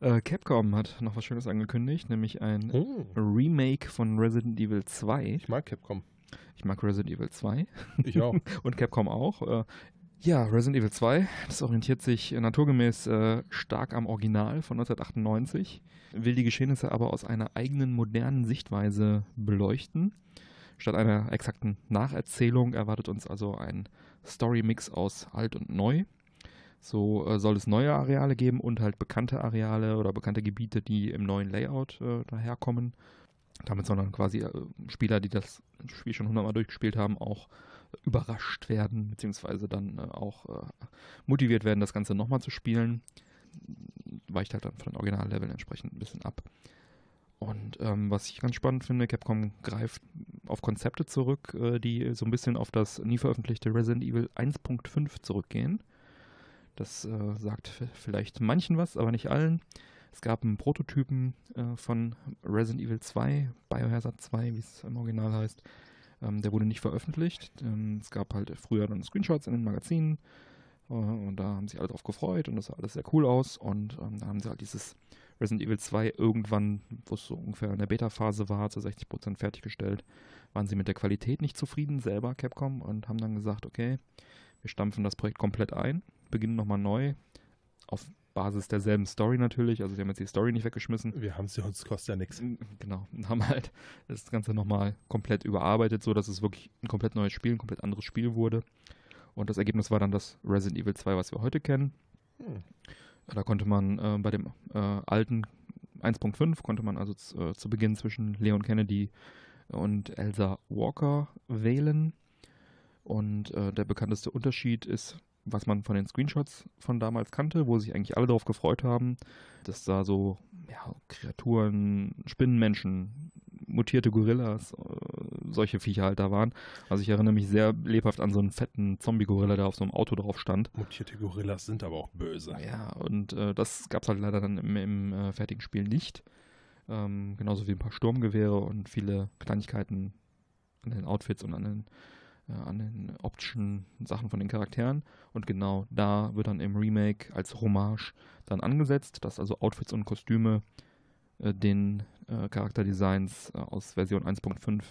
Äh, Capcom hat noch was Schönes angekündigt, nämlich ein Oh, Remake von Resident Evil 2. ich mag Capcom. Ich mag Resident Evil 2 Ich auch. und Capcom auch. Äh, ja, Resident Evil 2, das orientiert sich naturgemäß äh, stark am Original von 1998, will die Geschehnisse aber aus einer eigenen modernen Sichtweise beleuchten. Statt einer exakten Nacherzählung erwartet uns also ein Story-Mix aus alt und neu. So äh, soll es neue Areale geben und halt bekannte Areale oder bekannte Gebiete, die im neuen Layout äh, daherkommen. Damit sollen dann quasi äh, Spieler, die das Spiel schon hundertmal durchgespielt haben, auch überrascht werden, beziehungsweise dann äh, auch äh, motiviert werden, das Ganze nochmal zu spielen. Weicht halt dann von den Originalleveln entsprechend ein bisschen ab. Und ähm, was ich ganz spannend finde, Capcom greift auf Konzepte zurück, äh, die so ein bisschen auf das nie veröffentlichte Resident Evil 1.5 zurückgehen. Das äh, sagt vielleicht manchen was, aber nicht allen. Es gab einen Prototypen äh, von Resident Evil 2, Biohazard 2, wie es im Original heißt. Ähm, der wurde nicht veröffentlicht. Ähm, es gab halt früher dann Screenshots in den Magazinen äh, und da haben sich alle drauf gefreut und das sah alles sehr cool aus. Und ähm, da haben sie halt dieses Resident Evil 2 irgendwann, wo es so ungefähr in der Beta-Phase war, zu 60% fertiggestellt, waren sie mit der Qualität nicht zufrieden, selber Capcom, und haben dann gesagt, okay, wir stampfen das Projekt komplett ein, beginnen nochmal neu, auf Basis derselben Story natürlich, also sie haben jetzt die Story nicht weggeschmissen, Wir haben ja, uns kostet ja nichts. Genau, und haben halt das Ganze nochmal komplett überarbeitet, so dass es wirklich ein komplett neues Spiel, ein komplett anderes Spiel wurde. Und das Ergebnis war dann das Resident Evil 2, was wir heute kennen. Hm. Da konnte man äh, bei dem äh, alten 1.5 konnte man also äh, zu Beginn zwischen Leon Kennedy und Elsa Walker wählen. Und äh, der bekannteste Unterschied ist, was man von den Screenshots von damals kannte, wo sich eigentlich alle darauf gefreut haben, dass da so ja, Kreaturen, Spinnenmenschen, mutierte Gorillas, äh, solche Viecher halt da waren. Also ich erinnere mich sehr lebhaft an so einen fetten Zombie-Gorilla, der auf so einem Auto drauf stand. Mutierte Gorillas sind aber auch böse. Ja, und äh, das gab es halt leider dann im, im äh, fertigen Spiel nicht. Ähm, genauso wie ein paar Sturmgewehre und viele Kleinigkeiten an den Outfits und an den, äh, an den optischen Sachen von den Charakteren. Und genau da wird dann im Remake als Hommage dann angesetzt, dass also Outfits und Kostüme den äh, Charakterdesigns äh, aus Version 1.5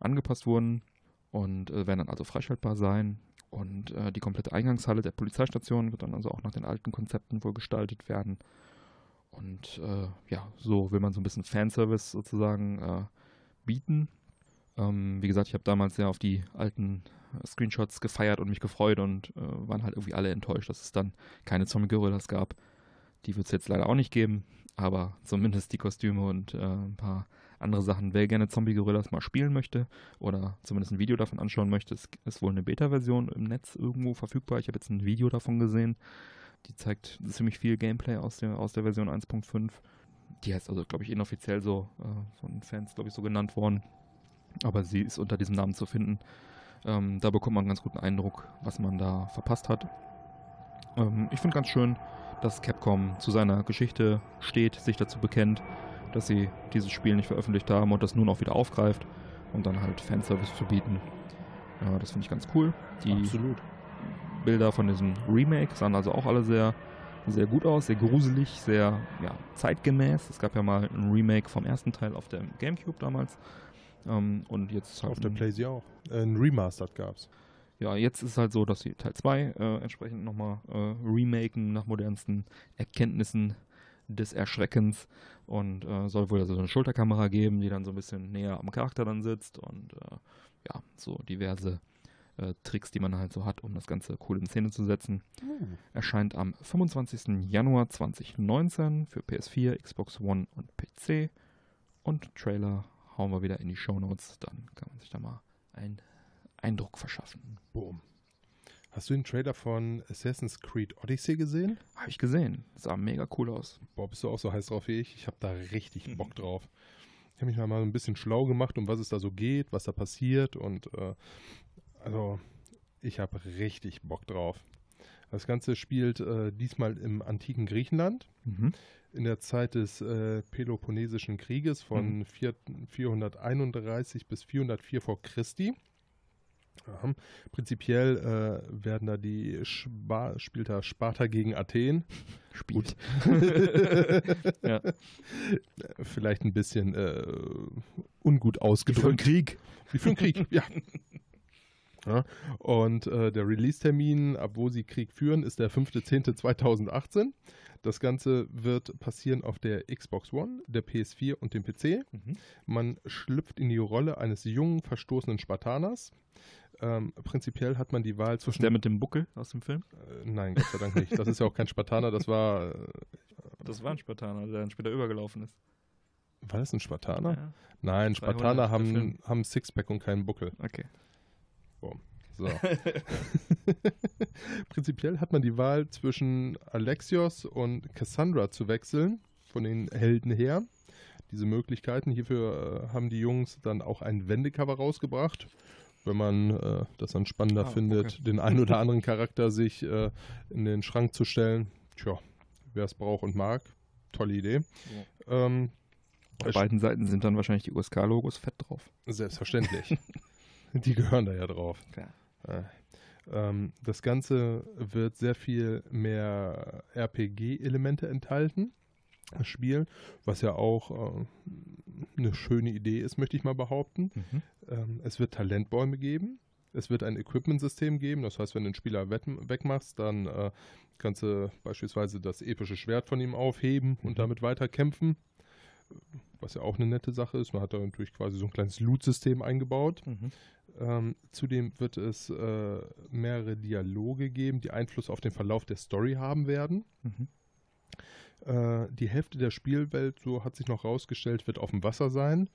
angepasst wurden und äh, werden dann also freischaltbar sein. Und äh, die komplette Eingangshalle der Polizeistation wird dann also auch nach den alten Konzepten wohl gestaltet werden. Und äh, ja, so will man so ein bisschen Fanservice sozusagen äh, bieten. Ähm, wie gesagt, ich habe damals sehr auf die alten äh, Screenshots gefeiert und mich gefreut und äh, waren halt irgendwie alle enttäuscht, dass es dann keine Zombie-Gorillas gab. Die wird es jetzt leider auch nicht geben, aber zumindest die Kostüme und äh, ein paar andere Sachen. Wer gerne Zombie-Gorillas mal spielen möchte oder zumindest ein Video davon anschauen möchte, es ist wohl eine Beta-Version im Netz irgendwo verfügbar. Ich habe jetzt ein Video davon gesehen. Die zeigt ziemlich viel Gameplay aus der, aus der Version 1.5. Die heißt also, glaube ich, inoffiziell so äh, von Fans, glaube ich, so genannt worden. Aber sie ist unter diesem Namen zu finden. Ähm, da bekommt man einen ganz guten Eindruck, was man da verpasst hat. Ähm, ich finde ganz schön, dass Capcom zu seiner Geschichte steht, sich dazu bekennt, dass sie dieses Spiel nicht veröffentlicht haben und das nun auch wieder aufgreift, um dann halt Fanservice zu bieten. Ja, das finde ich ganz cool. Die Absolut. Bilder von diesem Remake sahen also auch alle sehr, sehr gut aus, sehr gruselig, sehr ja, zeitgemäß. Es gab ja mal ein Remake vom ersten Teil auf dem Gamecube damals. Ähm, und jetzt halt Auf der PlayStation auch. Äh, ein Remastered gab's. Ja, jetzt ist es halt so, dass sie Teil 2 äh, entsprechend nochmal äh, remaken nach modernsten Erkenntnissen des Erschreckens und äh, soll wohl also so eine Schulterkamera geben, die dann so ein bisschen näher am Charakter dann sitzt und äh, ja, so diverse äh, Tricks, die man halt so hat, um das Ganze cool in Szene zu setzen. Erscheint am 25. Januar 2019 für PS4, Xbox One und PC. Und Trailer hauen wir wieder in die Shownotes, dann kann man sich da mal einen Eindruck verschaffen. Boom. Hast du den Trailer von Assassin's Creed Odyssey gesehen? Habe ich gesehen. Sah mega cool aus. Boah, bist du auch so heiß drauf wie ich? Ich habe da richtig Mhm. Bock drauf. Ich habe mich mal ein bisschen schlau gemacht, um was es da so geht, was da passiert und äh, also ich habe richtig Bock drauf. Das Ganze spielt äh, diesmal im antiken Griechenland Mhm. in der Zeit des äh, Peloponnesischen Krieges von Mhm. vier, 431 bis 404 vor Christi. Ja, prinzipiell äh, werden da die Spa spielt da Sparta gegen Athen. Spielt. ja. Vielleicht ein bisschen äh, ungut ausgedrückt. Wie für einen Krieg. Wie für einen Krieg, ja. ja. Und äh, der Release-Termin, ab wo sie Krieg führen, ist der 5.10.2018. Das Ganze wird passieren auf der Xbox One, der PS4 und dem PC. Mhm. Man schlüpft in die Rolle eines jungen, verstoßenen Spartaners. Ähm, prinzipiell hat man die Wahl zwischen. der mit dem Buckel aus dem Film? Äh, nein, Gott sei Dank nicht. Das ist ja auch kein Spartaner, das war. Äh, das war ein Spartaner, der dann später übergelaufen ist. War das ein Spartaner? Ja. Nein, Spartaner haben, haben Sixpack und keinen Buckel. Okay. Boom. So. Prinzipiell hat man die Wahl zwischen Alexios und Cassandra zu wechseln, von den Helden her. Diese Möglichkeiten. Hierfür äh, haben die Jungs dann auch ein Wendecover rausgebracht. Wenn man äh, das dann spannender ah, findet, okay. den einen oder anderen Charakter sich äh, in den Schrank zu stellen. Tja, wer es braucht und mag, tolle Idee. Ja. Ähm, Auf beiden Seiten sind dann wahrscheinlich die USK-Logos fett drauf. Selbstverständlich. die gehören da ja drauf. Klar. Äh, ähm, das Ganze wird sehr viel mehr RPG-Elemente enthalten. Das Spiel, was ja auch äh, eine schöne Idee ist, möchte ich mal behaupten. Mhm. Ähm, es wird Talentbäume geben. Es wird ein Equipment-System geben. Das heißt, wenn du einen Spieler wegmachst, dann äh, kannst du beispielsweise das epische Schwert von ihm aufheben mhm. und damit weiter kämpfen. Was ja auch eine nette Sache ist. Man hat da natürlich quasi so ein kleines Loot-System eingebaut. Mhm. Ähm, zudem wird es äh, mehrere Dialoge geben, die Einfluss auf den Verlauf der Story haben werden. Mhm. Äh, die Hälfte der Spielwelt, so hat sich noch rausgestellt, wird auf dem Wasser sein.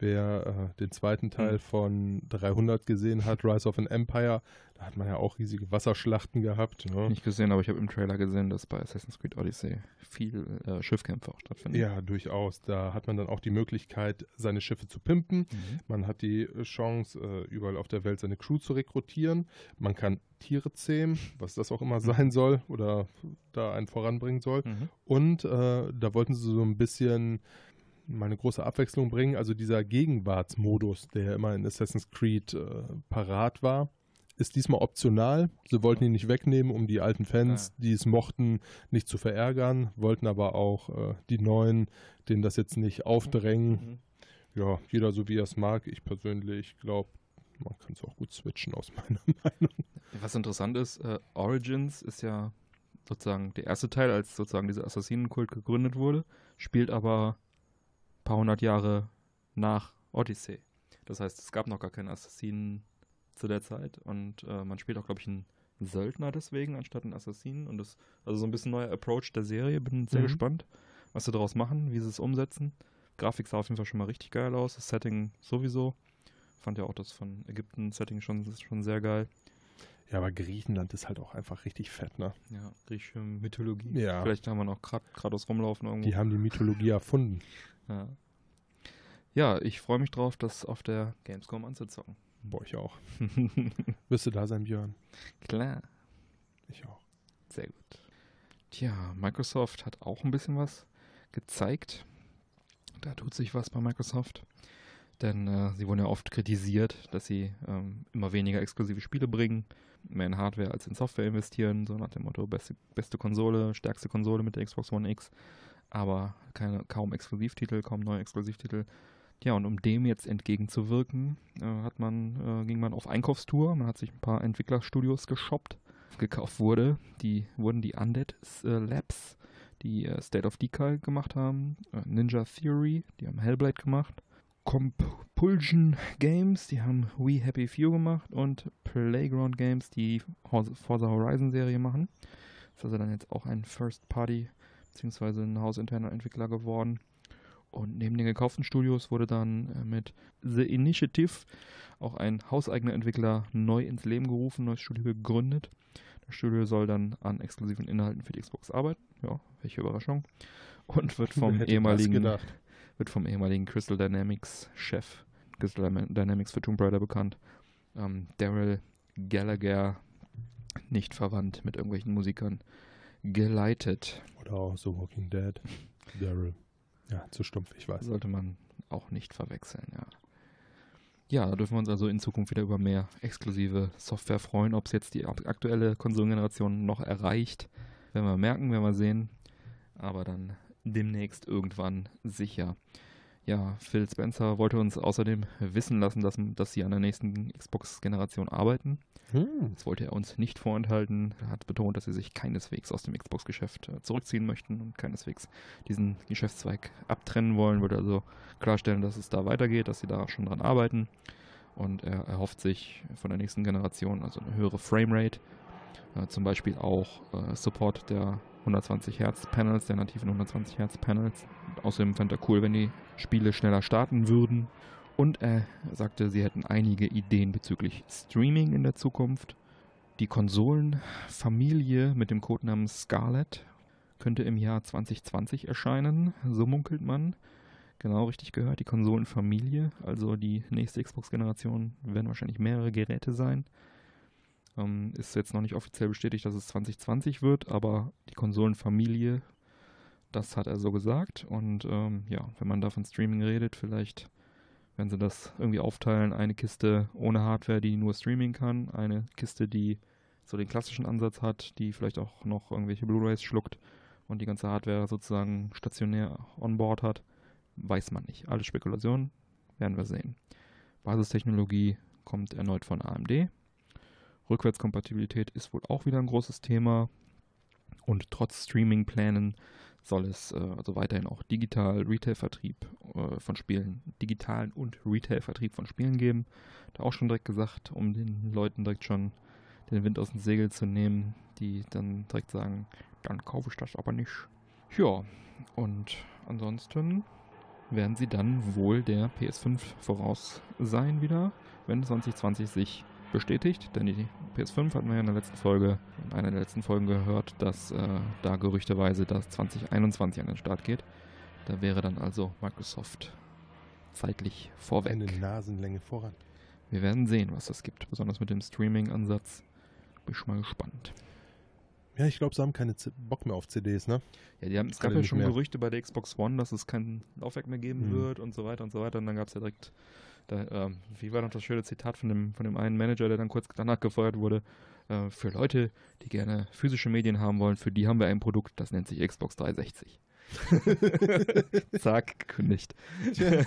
Wer äh, den zweiten Teil mhm. von 300 gesehen hat, Rise of an Empire, da hat man ja auch riesige Wasserschlachten gehabt. Ne? Nicht gesehen, aber ich habe im Trailer gesehen, dass bei Assassin's Creed Odyssey viel äh, Schiffkämpfe auch stattfinden. Ja, durchaus. Da hat man dann auch die Möglichkeit, seine Schiffe zu pimpen. Mhm. Man hat die Chance, äh, überall auf der Welt seine Crew zu rekrutieren. Man kann Tiere zähmen, was das auch immer sein soll oder da einen voranbringen soll. Mhm. Und äh, da wollten sie so ein bisschen mal eine große Abwechslung bringen. Also dieser Gegenwartsmodus, der immer in Assassin's Creed äh, parat war, ist diesmal optional. Sie wollten ihn nicht wegnehmen, um die alten Fans, ja. die es mochten, nicht zu verärgern, wollten aber auch äh, die Neuen, denen das jetzt nicht aufdrängen. Mhm. Ja, jeder so wie er es mag. Ich persönlich glaube, man kann es auch gut switchen aus meiner Meinung. Was interessant ist, äh, Origins ist ja sozusagen der erste Teil, als sozusagen dieser Assassinenkult gegründet wurde, spielt aber paar hundert Jahre nach Odyssey. Das heißt, es gab noch gar keinen Assassinen zu der Zeit und äh, man spielt auch, glaube ich, einen Söldner deswegen anstatt einen Assassinen und das, also so ein bisschen neuer Approach der Serie. Bin sehr mhm. gespannt, was sie daraus machen, wie sie es umsetzen. Grafik sah auf jeden Fall schon mal richtig geil aus, das Setting sowieso. Fand ja auch das von Ägypten-Setting schon, schon sehr geil. Ja, aber Griechenland ist halt auch einfach richtig fett, ne? Ja, griechische Mythologie. Ja. Vielleicht haben wir noch Kratos rumlaufen irgendwo. Die haben die Mythologie erfunden. Ja. Ja, ich freue mich drauf, das auf der Gamescom anzuzocken. Boah, ich auch. Wirst du da sein, Björn? Klar. Ich auch. Sehr gut. Tja, Microsoft hat auch ein bisschen was gezeigt. Da tut sich was bei Microsoft. Denn äh, sie wurden ja oft kritisiert, dass sie ähm, immer weniger exklusive Spiele bringen, mehr in Hardware als in Software investieren, so nach dem Motto beste, beste Konsole, stärkste Konsole mit der Xbox One X, aber keine, kaum Exklusivtitel, kaum neue Exklusivtitel. Ja, und um dem jetzt entgegenzuwirken, äh, hat man, äh, ging man auf Einkaufstour, man hat sich ein paar Entwicklerstudios geshoppt, gekauft wurde. Die wurden die Undead äh, Labs, die äh, State of Decay gemacht haben, äh, Ninja Theory, die haben Hellblade gemacht, Compulsion Games, die haben We Happy Few gemacht und Playground Games, die Forza Horizon Serie machen. Das ist also dann jetzt auch ein First Party beziehungsweise ein hausinterner Entwickler geworden. Und neben den gekauften Studios wurde dann äh, mit The Initiative auch ein hauseigener Entwickler neu ins Leben gerufen, neues Studio gegründet. Das Studio soll dann an exklusiven Inhalten für die Xbox arbeiten. Ja, welche Überraschung. Und wird vom ehemaligen wird vom ehemaligen Crystal Dynamics Chef, Crystal Dynamics für Tomb Raider bekannt, ähm, Daryl Gallagher, nicht verwandt mit irgendwelchen Musikern, geleitet. Oder auch The Walking Dead, Daryl. Ja, zu stumpf, ich weiß. Sollte man auch nicht verwechseln, ja. Ja, da dürfen wir uns also in Zukunft wieder über mehr exklusive Software freuen. Ob es jetzt die aktuelle Konsolengeneration noch erreicht, werden wir merken, werden wir sehen. Aber dann demnächst irgendwann sicher. Ja, Phil Spencer wollte uns außerdem wissen lassen, dass, dass sie an der nächsten Xbox-Generation arbeiten. Hm. Das wollte er uns nicht vorenthalten. Er hat betont, dass sie sich keineswegs aus dem Xbox-Geschäft äh, zurückziehen möchten und keineswegs diesen Geschäftszweig abtrennen wollen. Würde also klarstellen, dass es da weitergeht, dass sie da schon dran arbeiten. Und er erhofft sich von der nächsten Generation also eine höhere Framerate. Äh, zum Beispiel auch äh, Support der 120 Hertz Panels, der nativen 120 Hertz Panels. Außerdem fände er cool, wenn die Spiele schneller starten würden und er sagte, sie hätten einige Ideen bezüglich Streaming in der Zukunft. Die Konsolenfamilie mit dem Codenamen Scarlet könnte im Jahr 2020 erscheinen, so munkelt man. Genau richtig gehört, die Konsolenfamilie, also die nächste Xbox-Generation, werden wahrscheinlich mehrere Geräte sein. Ähm, ist jetzt noch nicht offiziell bestätigt, dass es 2020 wird, aber die Konsolenfamilie, das hat er so gesagt. Und ähm, ja, wenn man da von Streaming redet, vielleicht wenn sie das irgendwie aufteilen, eine Kiste ohne Hardware, die nur Streaming kann, eine Kiste, die so den klassischen Ansatz hat, die vielleicht auch noch irgendwelche Blu-rays schluckt und die ganze Hardware sozusagen stationär on board hat, weiß man nicht. Alle Spekulationen werden wir sehen. Basistechnologie kommt erneut von AMD. Rückwärtskompatibilität ist wohl auch wieder ein großes Thema. Und trotz Streaming-Plänen soll es äh, also weiterhin auch digital Retail-Vertrieb äh, von Spielen, digitalen und Retail-Vertrieb von Spielen geben. Da auch schon direkt gesagt, um den Leuten direkt schon den Wind aus dem Segel zu nehmen, die dann direkt sagen, dann kaufe ich das aber nicht. Ja, und ansonsten werden sie dann wohl der PS5 voraus sein wieder, wenn 2020 sich bestätigt, denn die PS5 hatten wir ja in der letzten Folge, in einer der letzten Folgen gehört, dass äh, da gerüchteweise das 2021 an den Start geht. Da wäre dann also Microsoft zeitlich vorweg. Eine Nasenlänge voran. Wir werden sehen, was das gibt, besonders mit dem Streaming-Ansatz. Bin ich mal gespannt. Ja, ich glaube, sie haben keine Z Bock mehr auf CDs, ne? Ja, die haben, es gab ja schon mehr. Gerüchte bei der Xbox One, dass es kein Laufwerk mehr geben mhm. wird und so weiter und so weiter. Und dann gab es ja direkt da, ähm, wie war noch das schöne Zitat von dem, von dem einen Manager, der dann kurz danach gefeuert wurde? Äh, für Leute, die gerne physische Medien haben wollen, für die haben wir ein Produkt, das nennt sich Xbox 360. Zack, gekündigt. Tja,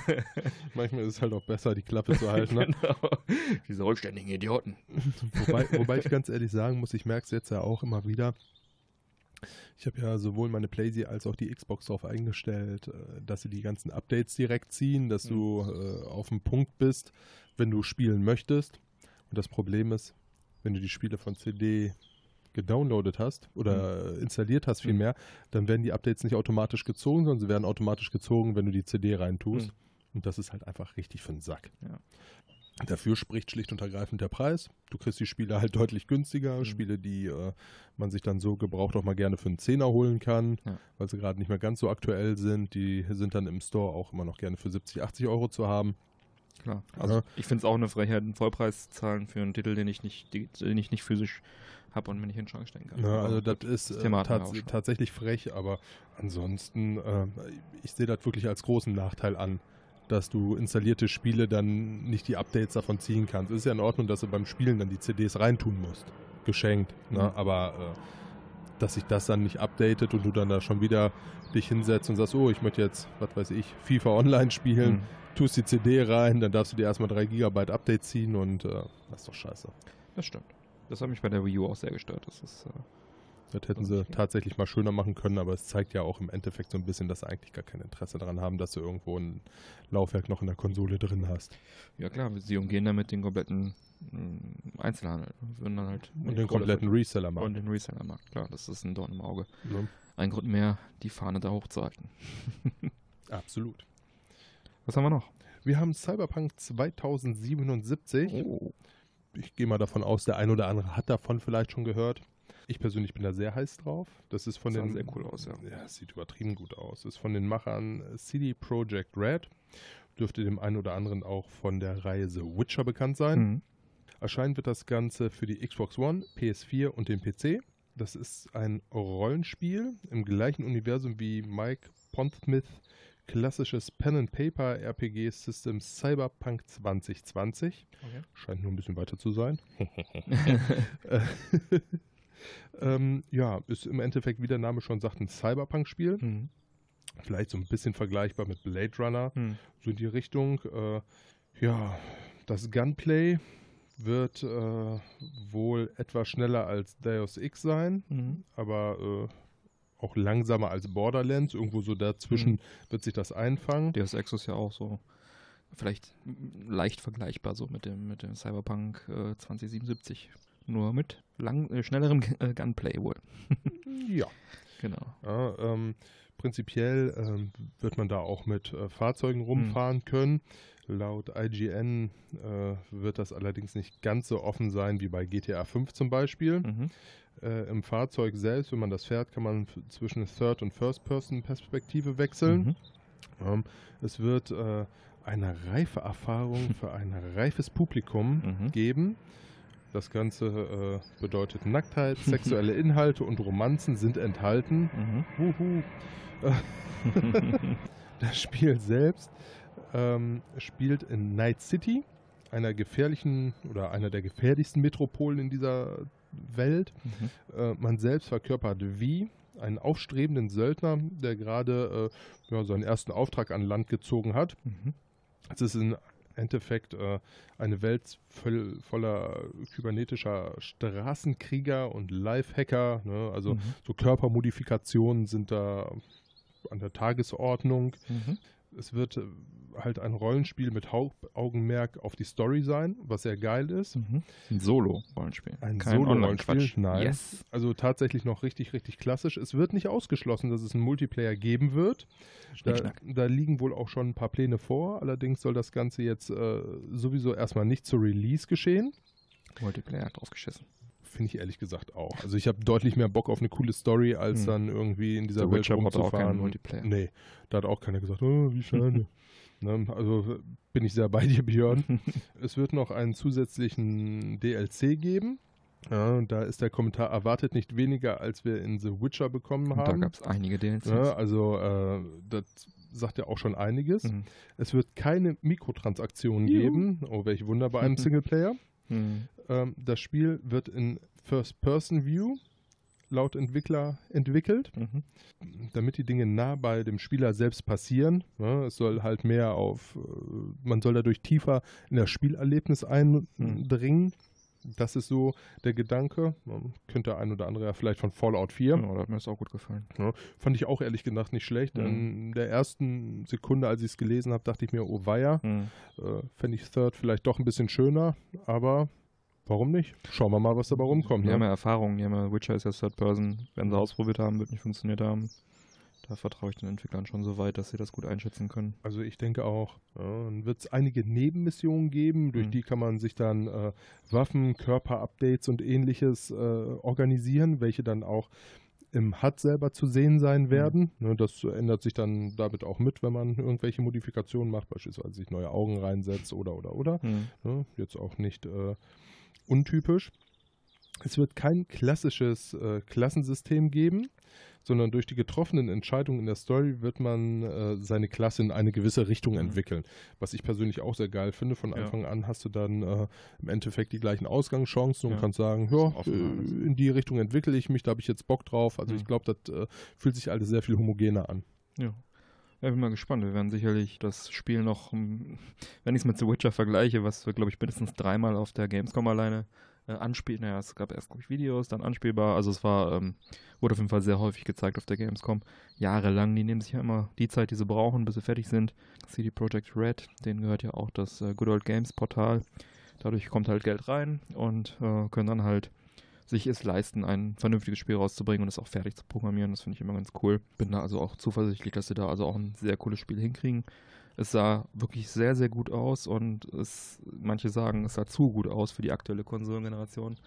manchmal ist es halt auch besser, die Klappe zu halten. Ne? genau. Diese rückständigen Idioten. wobei, wobei ich ganz ehrlich sagen muss, ich merke es jetzt ja auch immer wieder, ich habe ja sowohl meine PlayStation als auch die Xbox darauf eingestellt, äh, dass sie die ganzen Updates direkt ziehen, dass mhm. du äh, auf dem Punkt bist, wenn du spielen möchtest. Und das Problem ist, wenn du die Spiele von CD gedownloadet hast oder mhm. installiert hast vielmehr, mhm. dann werden die Updates nicht automatisch gezogen, sondern sie werden automatisch gezogen, wenn du die CD reintust. Mhm. Und das ist halt einfach richtig für den Sack. Ja. Dafür spricht schlicht und ergreifend der Preis. Du kriegst die Spiele halt deutlich günstiger. Mhm. Spiele, die äh, man sich dann so gebraucht auch mal gerne für einen Zehner holen kann, ja. weil sie gerade nicht mehr ganz so aktuell sind. Die sind dann im Store auch immer noch gerne für 70, 80 Euro zu haben. Klar. Also ja. ich finde es auch eine Frechheit, einen Vollpreis zu zahlen für einen Titel, den ich nicht, den ich nicht physisch habe und mir nicht in den Schrank stellen kann. Ja, also das ist äh, tats tatsächlich frech, aber ansonsten, äh, ich sehe das wirklich als großen Nachteil an dass du installierte Spiele dann nicht die Updates davon ziehen kannst. Es ist ja in Ordnung, dass du beim Spielen dann die CDs reintun musst. Geschenkt. Ne? Mhm. Aber äh, dass sich das dann nicht updatet und du dann da schon wieder dich hinsetzt und sagst, oh, ich möchte jetzt, was weiß ich, FIFA Online spielen, mhm. tust die CD rein, dann darfst du dir erstmal 3 GB Update ziehen und äh, das ist doch scheiße. Das stimmt. Das hat mich bei der Wii U auch sehr gestört. Das ist äh, das hätten sie tatsächlich mal schöner machen können, aber es zeigt ja auch im Endeffekt so ein bisschen, dass sie eigentlich gar kein Interesse daran haben, dass du irgendwo ein Laufwerk noch in der Konsole drin hast. Ja klar, sie umgehen damit den kompletten äh, Einzelhandel. Würden dann halt und den kompletten Reseller-Markt. Und den Reseller-Markt, klar, das ist ein Dorn im Auge. Ja. Ein Grund mehr, die Fahne da hochzuhalten. Absolut. Was haben wir noch? Wir haben Cyberpunk 2077. Oh. Ich gehe mal davon aus, der ein oder andere hat davon vielleicht schon gehört. Ich persönlich bin da sehr heiß drauf. Das ist von das den. sehr cool aus, ja. Ja, sieht übertrieben gut aus. Das ist von den Machern CD Projekt Red. Dürfte dem einen oder anderen auch von der Reihe The Witcher bekannt sein. Mhm. Erscheinen wird das Ganze für die Xbox One, PS4 und den PC. Das ist ein Rollenspiel im gleichen Universum wie Mike Pondsmith klassisches Pen-and-Paper-RPG-System Cyberpunk 2020. Okay. Scheint nur ein bisschen weiter zu sein. Äh, ähm, ja, ist im Endeffekt, wie der Name schon sagt, ein Cyberpunk-Spiel. Mhm. Vielleicht so ein bisschen vergleichbar mit Blade Runner, Mhm. so in die Richtung. Äh, ja, das Gunplay wird äh, wohl etwas schneller als Deus Ex sein, Mhm. aber äh, auch langsamer als Borderlands. Irgendwo so dazwischen Mhm. wird sich das einfangen. Deus Ex ist ja auch so vielleicht leicht vergleichbar so mit dem, mit dem Cyberpunk äh, 2077. Nur mit lang, äh, schnellerem äh, Gunplay wohl. Ja. Genau. Ja, ähm, prinzipiell ähm, wird man da auch mit äh, Fahrzeugen rumfahren können. Laut IGN äh, wird das allerdings nicht ganz so offen sein wie bei GTA 5 zum Beispiel. Mhm. Äh, Im Fahrzeug selbst, wenn man das fährt, kann man zwischen Third- und First-Person-Perspektive wechseln. Mhm. Ähm, es wird äh, eine reife Erfahrung für ein reifes Publikum Mhm. geben. Das Ganze äh, bedeutet Nacktheit, sexuelle Inhalte und Romanzen sind enthalten. Mhm. Das Spiel selbst ähm, spielt in Night City, einer gefährlichen oder einer der gefährlichsten Metropolen in dieser Welt. Mhm. Äh, man selbst verkörpert wie einen aufstrebenden Söldner, der gerade äh, ja, seinen ersten Auftrag an Land gezogen hat. Mhm. Es ist im Endeffekt äh, eine Welt voll, voller kybernetischer Straßenkrieger und Lifehacker. Ne? Also Mhm. so Körpermodifikationen sind da an der Tagesordnung. Mhm. Es wird äh, halt ein Rollenspiel mit Hauptaugenmerk auf die Story sein, was sehr geil ist. Mhm. Ein Solo-Rollenspiel. Ein Solo-Rollenspiel? Nein. Yes. Also tatsächlich noch richtig, richtig klassisch. Es wird nicht ausgeschlossen, dass es einen Multiplayer geben wird. Da, da liegen wohl auch schon ein paar Pläne vor. Allerdings soll das Ganze jetzt äh, sowieso erstmal nicht zur Release geschehen. Multiplayer hat draufgeschissen. Finde ich ehrlich gesagt auch. Also ich habe deutlich mehr Bock auf eine coole Story, als Hm. dann irgendwie in dieser The Welt Witcher auch rumzufahren. keinen Multiplayer. Nee, da hat auch keiner gesagt, oh, wie schade. ne, also bin ich sehr bei dir, Björn. es wird noch einen zusätzlichen DLC geben. Ja, und da ist der Kommentar erwartet nicht weniger, als wir in The Witcher bekommen Und da haben. gab es einige DLCs. Ja, also äh, das sagt ja auch schon einiges. Mhm. Es wird keine Mikrotransaktionen Juhu. geben. Oh, welch Wunder bei einem Singleplayer. Mhm. Ähm, das Spiel wird in First-Person-View laut Entwickler entwickelt, Mhm. damit die Dinge nah bei dem Spieler selbst passieren. Ja, es soll halt mehr auf, äh, man soll dadurch tiefer in das Spielerlebnis eindringen. Das ist so der Gedanke. Man könnte ein oder andere ja vielleicht von Fallout 4. Ja, da hat mir das auch gut gefallen. Fand ich auch ehrlich gesagt nicht schlecht. Mhm. In der ersten Sekunde, als ich es gelesen habe, dachte ich mir, oh weia, Mhm. äh, fände ich Third vielleicht doch ein bisschen schöner, aber warum nicht? Schauen wir mal, was dabei rumkommt. Die Ne? haben ja Erfahrung, die haben ja Witcher ist ja Third Person, werden sie ausprobiert haben, wird nicht funktioniert haben. Da vertraue ich den Entwicklern schon so weit, dass sie das gut einschätzen können. Also ich denke auch. Ja, dann wird es einige Nebenmissionen geben, durch Mhm. die kann man sich dann äh, Waffen, Körperupdates und ähnliches äh, organisieren, welche dann auch im HUD selber zu sehen sein werden. Ne, das ändert sich dann damit auch mit, wenn man irgendwelche Modifikationen macht, beispielsweise sich neue Augen reinsetzt oder oder oder. Mhm. Ne, jetzt auch nicht äh, untypisch. Es wird kein klassisches äh, Klassensystem geben, sondern durch die getroffenen Entscheidungen in der Story wird man äh, seine Klasse in eine gewisse Richtung Mhm. entwickeln. Was ich persönlich auch sehr geil finde. Von Ja. Anfang an hast du dann äh, im Endeffekt die gleichen Ausgangschancen und Ja. kannst sagen, ja, äh, in die Richtung entwickle ich mich, da habe ich jetzt Bock drauf. Also Mhm. ich glaube, das äh, fühlt sich alles sehr viel homogener an. Ja. Ja, bin mal gespannt. Wir werden sicherlich das Spiel noch, hm, wenn ich es mit The Witcher vergleiche, was wir, glaube ich, mindestens dreimal auf der Gamescom alleine äh, anspielen. Naja, es gab erst, ich, Videos, dann anspielbar. Also es war, ähm, wurde auf jeden Fall sehr häufig gezeigt auf der Gamescom. Jahrelang, die nehmen sich ja immer die Zeit, die sie brauchen, bis sie fertig sind. CD Projekt Red, denen gehört ja auch das äh, Good Old Games Portal. Dadurch kommt halt Geld rein und äh, können dann halt sich es leisten, ein vernünftiges Spiel rauszubringen und es auch fertig zu programmieren. Das finde ich immer ganz cool. Bin da also auch zuversichtlich, dass sie da also auch ein sehr cooles Spiel hinkriegen. Es sah wirklich sehr, sehr gut aus und es, manche sagen, es sah zu gut aus für die aktuelle Konsolengeneration.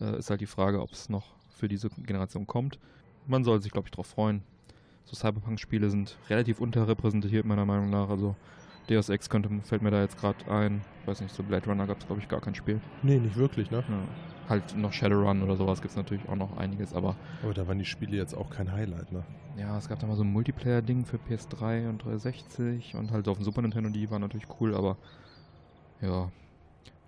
Äh, ist halt die Frage, ob es noch für diese Generation kommt. Man soll sich, glaube ich, darauf freuen. So Cyberpunk-Spiele sind relativ unterrepräsentiert, meiner Meinung nach. Also Deus Ex könnte, fällt mir da jetzt gerade ein. Weiß nicht, so Blade Runner gab es, glaube ich, gar kein Spiel. Nee, nicht wirklich, ne? Ja. Halt noch Shadowrun oder sowas gibt es natürlich auch noch einiges, aber Aber da waren die Spiele jetzt auch kein Highlight, ne? ja, es gab da mal so ein Multiplayer-Ding für PS3 und 360 und halt auf dem Super Nintendo, die waren natürlich cool, aber ja.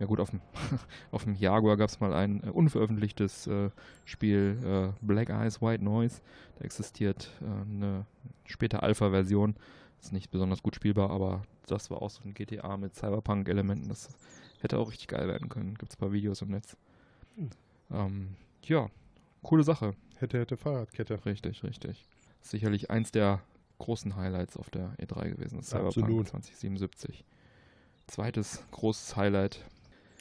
Ja gut, auf dem, auf dem Jaguar gab es mal ein äh, unveröffentlichtes äh, Spiel, äh, Black Eyes White Noise. Da existiert äh, eine späte Alpha-Version. Ist nicht besonders gut spielbar, aber das war auch so ein GTA mit Cyberpunk-Elementen. Das hätte auch richtig geil werden können. Gibt es ein paar Videos im Netz. Hm. Ähm, ja, coole Sache. Hätte, hätte Fahrradkette. Richtig, richtig. Sicherlich eins der großen Highlights auf der E3 gewesen. Das Cyberpunk Absolut. 2077. Zweites großes Highlight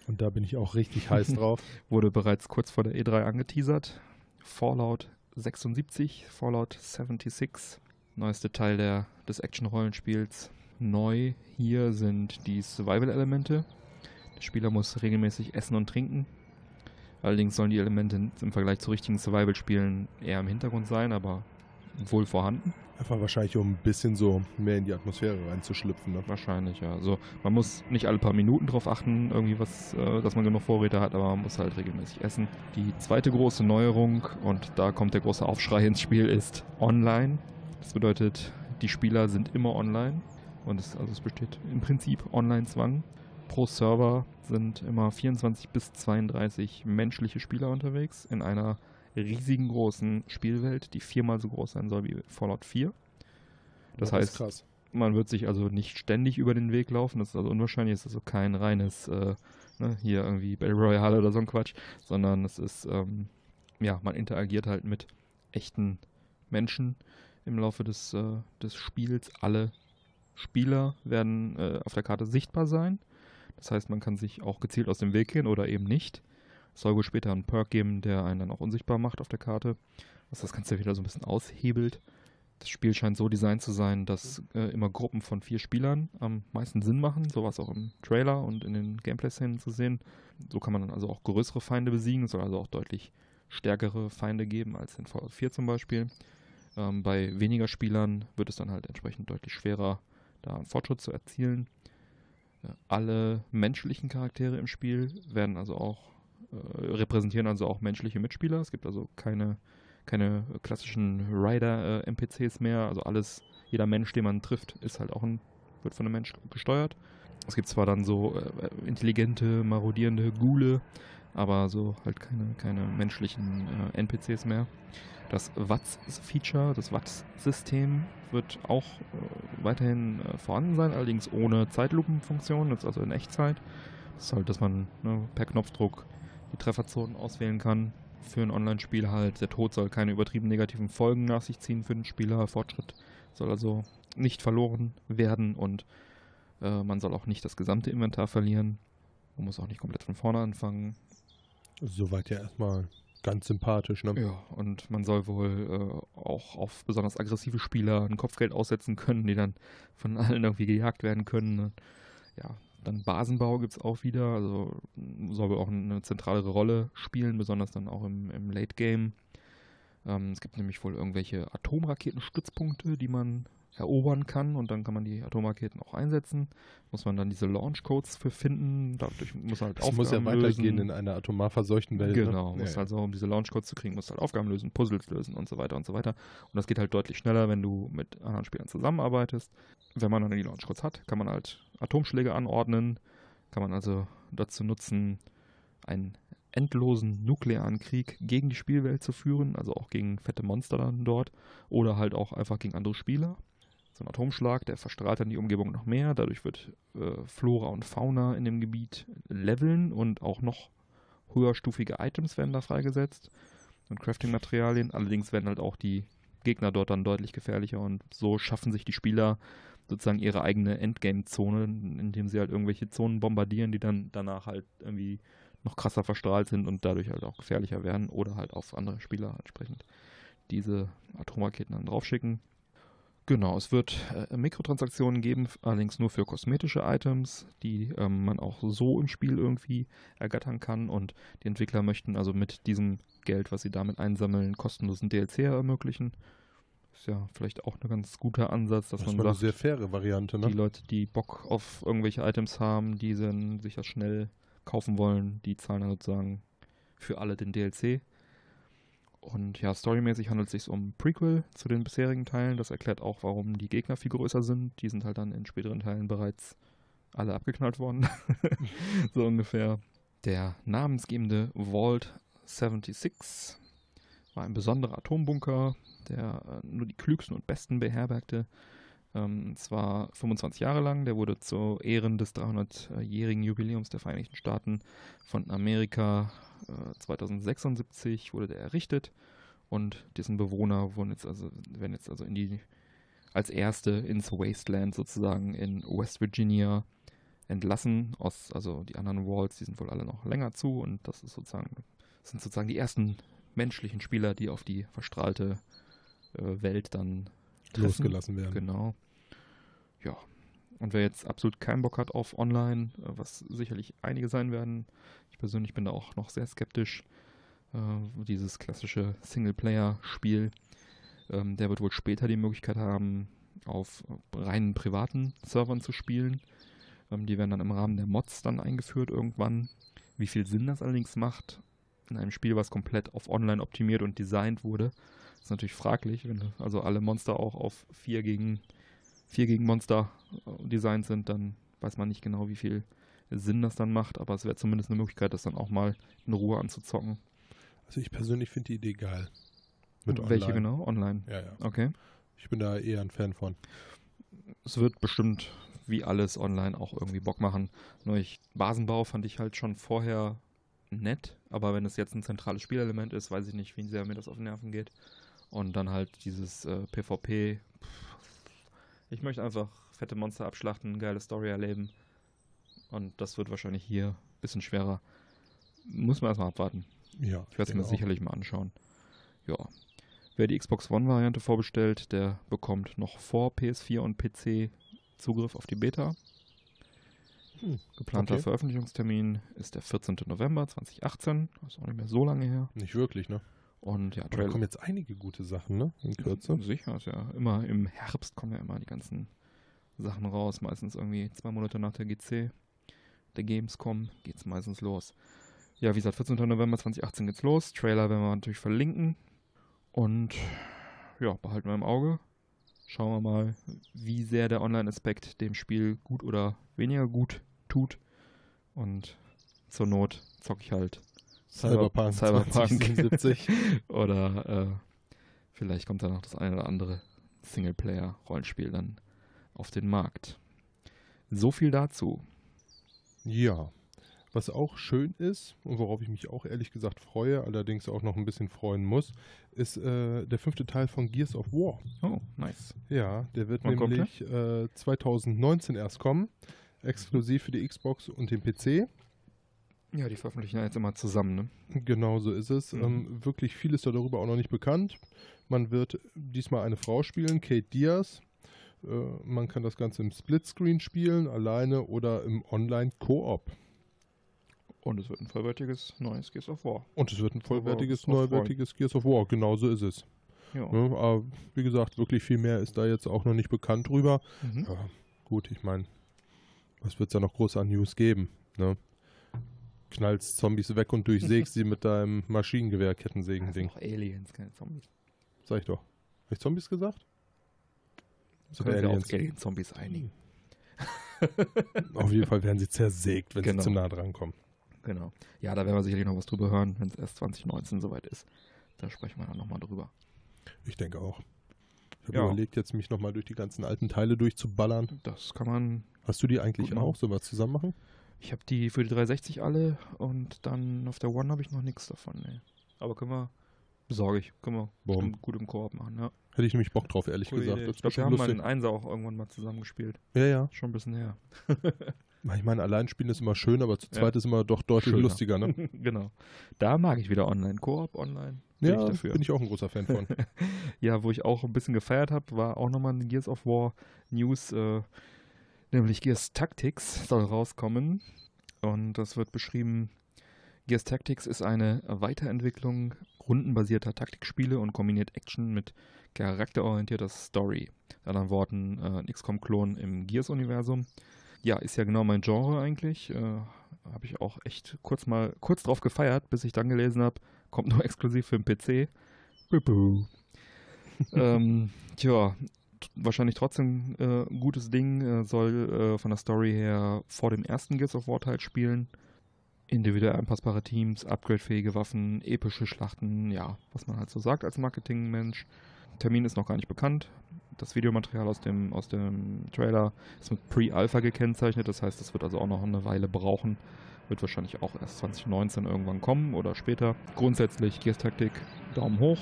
Und da bin ich auch richtig heiß drauf. wurde bereits kurz vor der E3 angeteasert. Fallout 76, Fallout 76, neueste Teil der, des Action-Rollenspiels. Neu hier sind die Survival-Elemente. Der Spieler muss regelmäßig essen und trinken. Allerdings sollen die Elemente im Vergleich zu richtigen Survival-Spielen eher im Hintergrund sein, aber wohl vorhanden. Einfach wahrscheinlich, um ein bisschen so mehr in die Atmosphäre reinzuschlüpfen. Ne? Wahrscheinlich, ja. Also man muss nicht alle paar Minuten drauf achten, irgendwie was, äh, dass man genug Vorräte hat, aber man muss halt regelmäßig essen. Die zweite große Neuerung, und da kommt der große Aufschrei ins Spiel, ist online. Das bedeutet, die Spieler sind immer online. Und es, also es besteht im Prinzip Online-Zwang. Pro Server sind immer 24 bis 32 menschliche Spieler unterwegs in einer riesigen großen Spielwelt, die viermal so groß sein soll wie Fallout 4. Das Ja, heißt, man wird sich also nicht ständig über den Weg laufen. Das ist also unwahrscheinlich. Es ist also kein reines, äh, ne, hier irgendwie Battle Royale oder so ein Quatsch, sondern es ist, ähm, ja, man interagiert halt mit echten Menschen im Laufe des, äh, des Spiels. Alle Spieler werden äh, auf der Karte sichtbar sein. Das heißt, man kann sich auch gezielt aus dem Weg gehen oder eben nicht. Es soll wohl später einen Perk geben, der einen dann auch unsichtbar macht auf der Karte, was das Ganze wieder so ein bisschen aushebelt. Das Spiel scheint so designt zu sein, dass äh, immer Gruppen von vier Spielern am meisten Sinn machen. So war es auch im Trailer und in den Gameplay-Szenen zu sehen. So kann man dann also auch größere Feinde besiegen. Es soll also auch deutlich stärkere Feinde geben als in Fallout 4 zum Beispiel. Ähm, bei weniger Spielern wird es dann halt entsprechend deutlich schwerer, da einen Fortschritt zu erzielen. Äh, alle menschlichen Charaktere im Spiel werden also auch äh, repräsentieren also auch menschliche Mitspieler. Es gibt also keine keine klassischen Rider-NPCs mehr. Also alles, jeder Mensch, den man trifft, ist halt auch ein, wird von einem Mensch gesteuert. Es gibt zwar dann so äh, intelligente, marodierende Ghule, aber so halt keine, keine menschlichen äh, NPCs mehr. Das WATS-Feature, das WATS-System wird auch äh, weiterhin äh, vorhanden sein, allerdings ohne Zeitlupenfunktion, jetzt also in Echtzeit. Das ist halt, dass man ne, per Knopfdruck die Trefferzonen auswählen kann für ein Online-Spiel halt. Der Tod soll keine übertrieben negativen Folgen nach sich ziehen für den Spieler. Fortschritt soll also nicht verloren werden und äh, man soll auch nicht das gesamte Inventar verlieren. Man muss auch nicht komplett von vorne anfangen. Soweit ja erstmal ganz sympathisch, ne? Ja, und man soll wohl äh, auch auf besonders aggressive Spieler ein Kopfgeld aussetzen können, die dann von allen irgendwie gejagt werden können. Ja, dann Basenbau gibt es auch wieder, also soll wohl auch eine zentralere Rolle spielen, besonders dann auch im, im Late Game. Ähm, es gibt nämlich wohl irgendwelche Atomraketenstützpunkte, die man erobern kann und dann kann man die Atomraketen auch einsetzen. Muss man dann diese Launch-Codes für finden. Dadurch muss man halt Es muss ja Aufgaben weitergehen lösen. in einer atomar verseuchten Welt. Genau, ne? musst ja, also, um diese Launchcodes zu kriegen, musst halt Aufgaben lösen, Puzzles lösen und so weiter und so weiter. Und das geht halt deutlich schneller, wenn du mit anderen Spielern zusammenarbeitest. Wenn man dann die Launchcodes hat, kann man halt Atomschläge anordnen, kann man also dazu nutzen, einen endlosen nuklearen Krieg gegen die Spielwelt zu führen, also auch gegen fette Monster dann dort oder halt auch einfach gegen andere Spieler. So ein Atomschlag, der verstrahlt dann die Umgebung noch mehr. Dadurch wird äh, Flora und Fauna in dem Gebiet leveln und auch noch höherstufige Items werden da freigesetzt und Crafting-Materialien. Allerdings werden halt auch die Gegner dort dann deutlich gefährlicher und so schaffen sich die Spieler sozusagen ihre eigene Endgame-Zone, indem sie halt irgendwelche Zonen bombardieren, die dann danach halt irgendwie noch krasser verstrahlt sind und dadurch halt auch gefährlicher werden oder halt auf andere Spieler entsprechend diese Atomraketen dann draufschicken. Genau, es wird äh, Mikrotransaktionen geben, allerdings nur für kosmetische Items, die ähm, man auch so im Spiel irgendwie ergattern kann. Und die Entwickler möchten also mit diesem Geld, was sie damit einsammeln, kostenlosen DLC ermöglichen. Ist ja vielleicht auch ein ganz guter Ansatz, dass Das man war eine sagt, sehr faire Variante, ne? die Leute, die Bock auf irgendwelche Items haben, die sich das schnell kaufen wollen, die zahlen dann sozusagen für alle den DLC. Und ja, storymäßig handelt es sich um Prequel zu den bisherigen Teilen. Das erklärt auch, warum die Gegner viel größer sind. Die sind halt dann in späteren Teilen bereits alle abgeknallt worden. so ungefähr. Der namensgebende Vault 76 war ein besonderer Atombunker, der äh, nur die klügsten und besten beherbergte. Ähm, und zwar 25 Jahre lang. Der wurde zu Ehren des 300-jährigen Jubiläums der Vereinigten Staaten von Amerika äh, 2076 wurde der errichtet und dessen Bewohner wurden jetzt also, werden jetzt also in die als erste ins Wasteland sozusagen in West Virginia entlassen. Aus, also die anderen Walls, die sind wohl alle noch länger zu und das ist sozusagen, das sind sozusagen die ersten menschlichen Spieler, die auf die verstrahlte äh, Welt dann treffen. Losgelassen werden. Genau. Ja. Und wer jetzt absolut keinen Bock hat auf Online, äh, was sicherlich einige sein werden, ich persönlich bin da auch noch sehr skeptisch, äh, dieses klassische Singleplayer-Spiel, ähm, der wird wohl später die Möglichkeit haben, auf reinen privaten Servern zu spielen. Ähm, die werden dann im Rahmen der Mods dann eingeführt irgendwann. Wie viel Sinn das allerdings macht, in einem Spiel, was komplett auf Online optimiert und designt wurde, ist natürlich fraglich, wenn also alle Monster auch auf 4 gegen 4 gegen Monster äh, designt sind, dann weiß man nicht genau, wie viel Sinn das dann macht, aber es wäre zumindest eine Möglichkeit, das dann auch mal in Ruhe anzuzocken. Also ich persönlich finde die Idee geil. Mit Welche online. genau? Online. Ja, ja. Okay. Ich bin da eher ein Fan von. Es wird bestimmt wie alles online auch irgendwie Bock machen. Nur ich, Basenbau fand ich halt schon vorher nett, aber wenn es jetzt ein zentrales Spielelement ist, weiß ich nicht, wie sehr mir das auf den Nerven geht. Und dann halt dieses äh, PvP. pff, Ich möchte einfach fette Monster abschlachten, geile Story erleben. Und das wird wahrscheinlich hier ein bisschen schwerer. Muss man erstmal abwarten. Ja. Ich werde es mir auch. sicherlich mal anschauen. Ja. Wer die Xbox One-Variante vorbestellt, der bekommt noch vor PS4 und PC Zugriff auf die Beta. Hm, Geplanter okay. Veröffentlichungstermin ist der 14. November 2018. Das ist auch nicht mehr so lange her. Nicht wirklich, ne? Und ja, da kommen jetzt einige gute Sachen, ne? In Kürze. Sicher, ist ja immer im Herbst kommen ja immer die ganzen Sachen raus. Meistens irgendwie zwei Monate nach der GC, der Gamescom, geht's meistens los. Ja, wie gesagt, 14. November 2018 geht's los. Trailer werden wir natürlich verlinken. Und ja, behalten wir im Auge. Schauen wir mal, wie sehr der Online-Aspekt dem Spiel gut oder weniger gut tut. Und zur Not zocke ich halt Cyberpunk, Cyberpunk. 2077. oder äh, vielleicht kommt da noch das eine oder andere Singleplayer-Rollenspiel dann auf den Markt. So viel dazu. Ja. Was auch schön ist und worauf ich mich auch ehrlich gesagt freue, allerdings auch noch ein bisschen freuen muss, ist äh, der fünfte Teil von Gears of War. Oh, nice. Ja, der wird Wann kommt nämlich äh, 2019 erst kommen, exklusiv für die Xbox und den PC. Ja, die veröffentlichen ja jetzt immer zusammen, ne? Genau so ist es. Mhm. Ähm, wirklich viel ist da darüber auch noch nicht bekannt. Man wird diesmal eine Frau spielen, Kate Diaz. Äh, man kann das Ganze im Splitscreen spielen, alleine oder im Online-Koop. Und es wird ein vollwertiges neues Gears of War. Und es wird ein vollwertiges, neuwertiges Gears of War. Genau so ist es. Ja. Ne? Aber wie gesagt, wirklich viel mehr ist da jetzt auch noch nicht bekannt drüber. Mhm. Ja, gut, ich meine, was wird es da noch groß an News geben? Ne? Knallst Zombies weg und durchsägst sie mit deinem Das Maschinengewehr-Kettensägen-Ding. sind auch Aliens, keine Zombies. Sag ich doch. Habe ich Zombies gesagt? Das Oder können wir Aliens? auf Alien-Zombies einigen. Auf jeden Fall werden sie zersägt, wenn Genau. sie zu nah dran kommen. Genau. Ja, da werden wir sicherlich noch was drüber hören, wenn es erst 2019 soweit ist. Da sprechen wir dann nochmal drüber. Ich denke auch. Ich habe Ja. überlegt, jetzt mich nochmal durch die ganzen alten Teile durchzuballern. Das kann man. Hast du die eigentlich auch? Sollen wir zusammen machen? Ich habe die für die 360 alle und dann auf der One habe ich noch nichts davon. Nee. Aber können wir. Besorge ich. Können wir gut im Koop machen, ja. Hätte ich nämlich Bock drauf, ehrlich Coole gesagt. Ich glaube, wir haben mal lustig. den Einser auch irgendwann mal zusammengespielt. Ja, ja. Schon ein bisschen her. Ich meine, allein spielen ist immer schön, aber zu Ja. zweit ist immer doch deutlich Schöner. lustiger, ne? genau. Da mag ich wieder online. Koop, online. Bin ja, ich dafür. bin ich auch ein großer Fan von. Ja, wo ich auch ein bisschen gefeiert habe, war auch nochmal eine Gears of War News, äh, nämlich Gears Tactics soll rauskommen. Und das wird beschrieben, Gears Tactics ist eine Weiterentwicklung rundenbasierter Taktikspiele und kombiniert Action mit charakterorientierter Story. In anderen Worten, äh, ein XCOM-Klon im Gears-Universum. Ja, ist ja genau mein Genre eigentlich. Äh, habe ich auch echt kurz mal kurz drauf gefeiert, bis ich dann gelesen habe, kommt nur exklusiv für den PC. Ähm, tja, wahrscheinlich trotzdem äh, ein gutes Ding. Äh, soll äh, von der Story her vor dem ersten Gears of War Teil spielen. Individuell anpassbare Teams, upgradefähige Waffen, epische Schlachten, ja, was man halt so sagt als Marketingmensch. Termin ist noch gar nicht bekannt. Das Videomaterial aus dem, aus dem Trailer ist mit Pre-Alpha gekennzeichnet, das heißt, es wird also auch noch eine Weile brauchen. Wird wahrscheinlich auch erst 2019 irgendwann kommen oder später. Grundsätzlich Gears Taktik, Daumen hoch.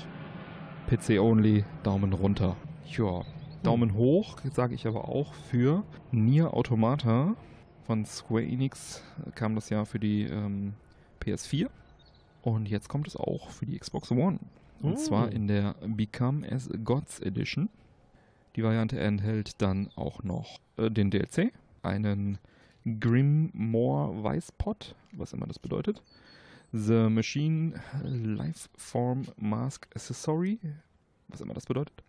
PC only, Daumen runter. Ja, Daumen hoch sage ich aber auch für Nier Automata von Square Enix kam das ja für die ähm, PS4 und jetzt kommt es auch für die Xbox One. Und oh. zwar in der Become as Gods Edition. Die Variante enthält dann auch noch äh, den DLC, einen Grimmore Weißpot, was immer das bedeutet, The Machine Lifeform Mask Accessory, was immer das bedeutet,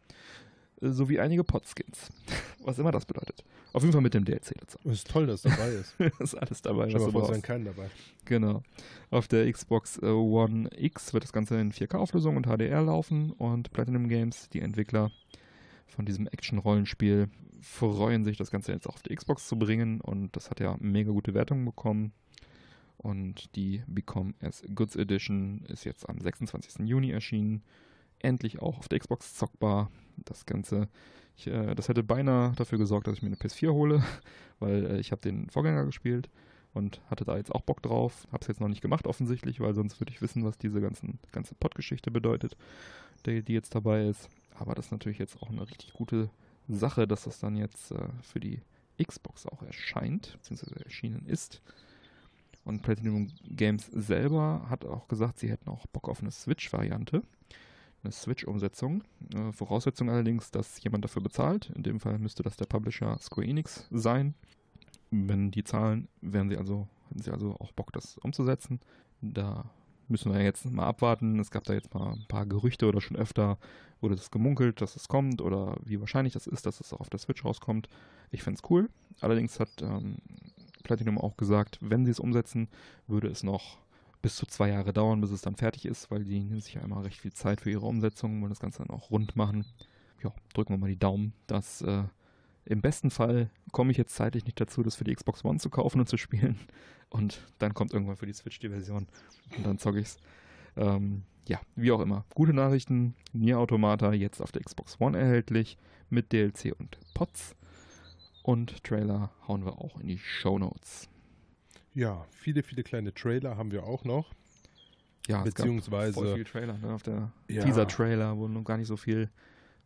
sowie einige Podskins, was immer das bedeutet. Auf jeden Fall mit dem DLC dazu. Es ist toll, dass dabei ist. ist alles dabei. Ich du brauchst. keinen dabei. Genau. Auf der Xbox äh, One X wird das Ganze in 4K-Auflösung und HDR laufen und Platinum Games, die Entwickler von diesem Action-Rollenspiel, freuen sich, das Ganze jetzt auch auf die Xbox zu bringen und das hat ja mega gute Wertungen bekommen. Und die Become as Goods Edition ist jetzt am 26. Juni erschienen endlich auch auf der Xbox zockbar. Das Ganze, ich, äh, das hätte beinahe dafür gesorgt, dass ich mir eine PS4 hole, weil äh, ich habe den Vorgänger gespielt und hatte da jetzt auch Bock drauf. Habe es jetzt noch nicht gemacht offensichtlich, weil sonst würde ich wissen, was diese ganzen, ganze Pod-Geschichte bedeutet, die, die jetzt dabei ist. Aber das ist natürlich jetzt auch eine richtig gute Sache, dass das dann jetzt äh, für die Xbox auch erscheint, beziehungsweise erschienen ist. Und Platinum Games selber hat auch gesagt, sie hätten auch Bock auf eine Switch-Variante eine Switch-Umsetzung. Äh, Voraussetzung allerdings, dass jemand dafür bezahlt. In dem Fall müsste das der Publisher Square Enix sein. Wenn die zahlen, wären sie also, hätten sie also auch Bock, das umzusetzen. Da müssen wir jetzt mal abwarten. Es gab da jetzt mal ein paar Gerüchte oder schon öfter wurde es gemunkelt, dass es kommt oder wie wahrscheinlich das ist, dass es auch auf der Switch rauskommt. Ich fände es cool. Allerdings hat ähm, Platinum auch gesagt, wenn sie es umsetzen, würde es noch bis zu zwei Jahre dauern, bis es dann fertig ist, weil die nehmen sich ja immer recht viel Zeit für ihre Umsetzung, wollen das Ganze dann auch rund machen. Ja, drücken wir mal die Daumen, dass äh, im besten Fall komme ich jetzt zeitlich nicht dazu, das für die Xbox One zu kaufen und zu spielen. Und dann kommt irgendwann für die Switch die Version und dann zocke ich's. Ähm, ja, wie auch immer. Gute Nachrichten. Nier Automata jetzt auf der Xbox One erhältlich mit DLC und Pots. Und Trailer hauen wir auch in die Show Notes. Ja, viele, viele kleine Trailer haben wir auch noch. Ja, beziehungsweise. Es gab voll viele Trailer, ne? Auf der ja. Teaser-Trailer, wo noch gar nicht so viel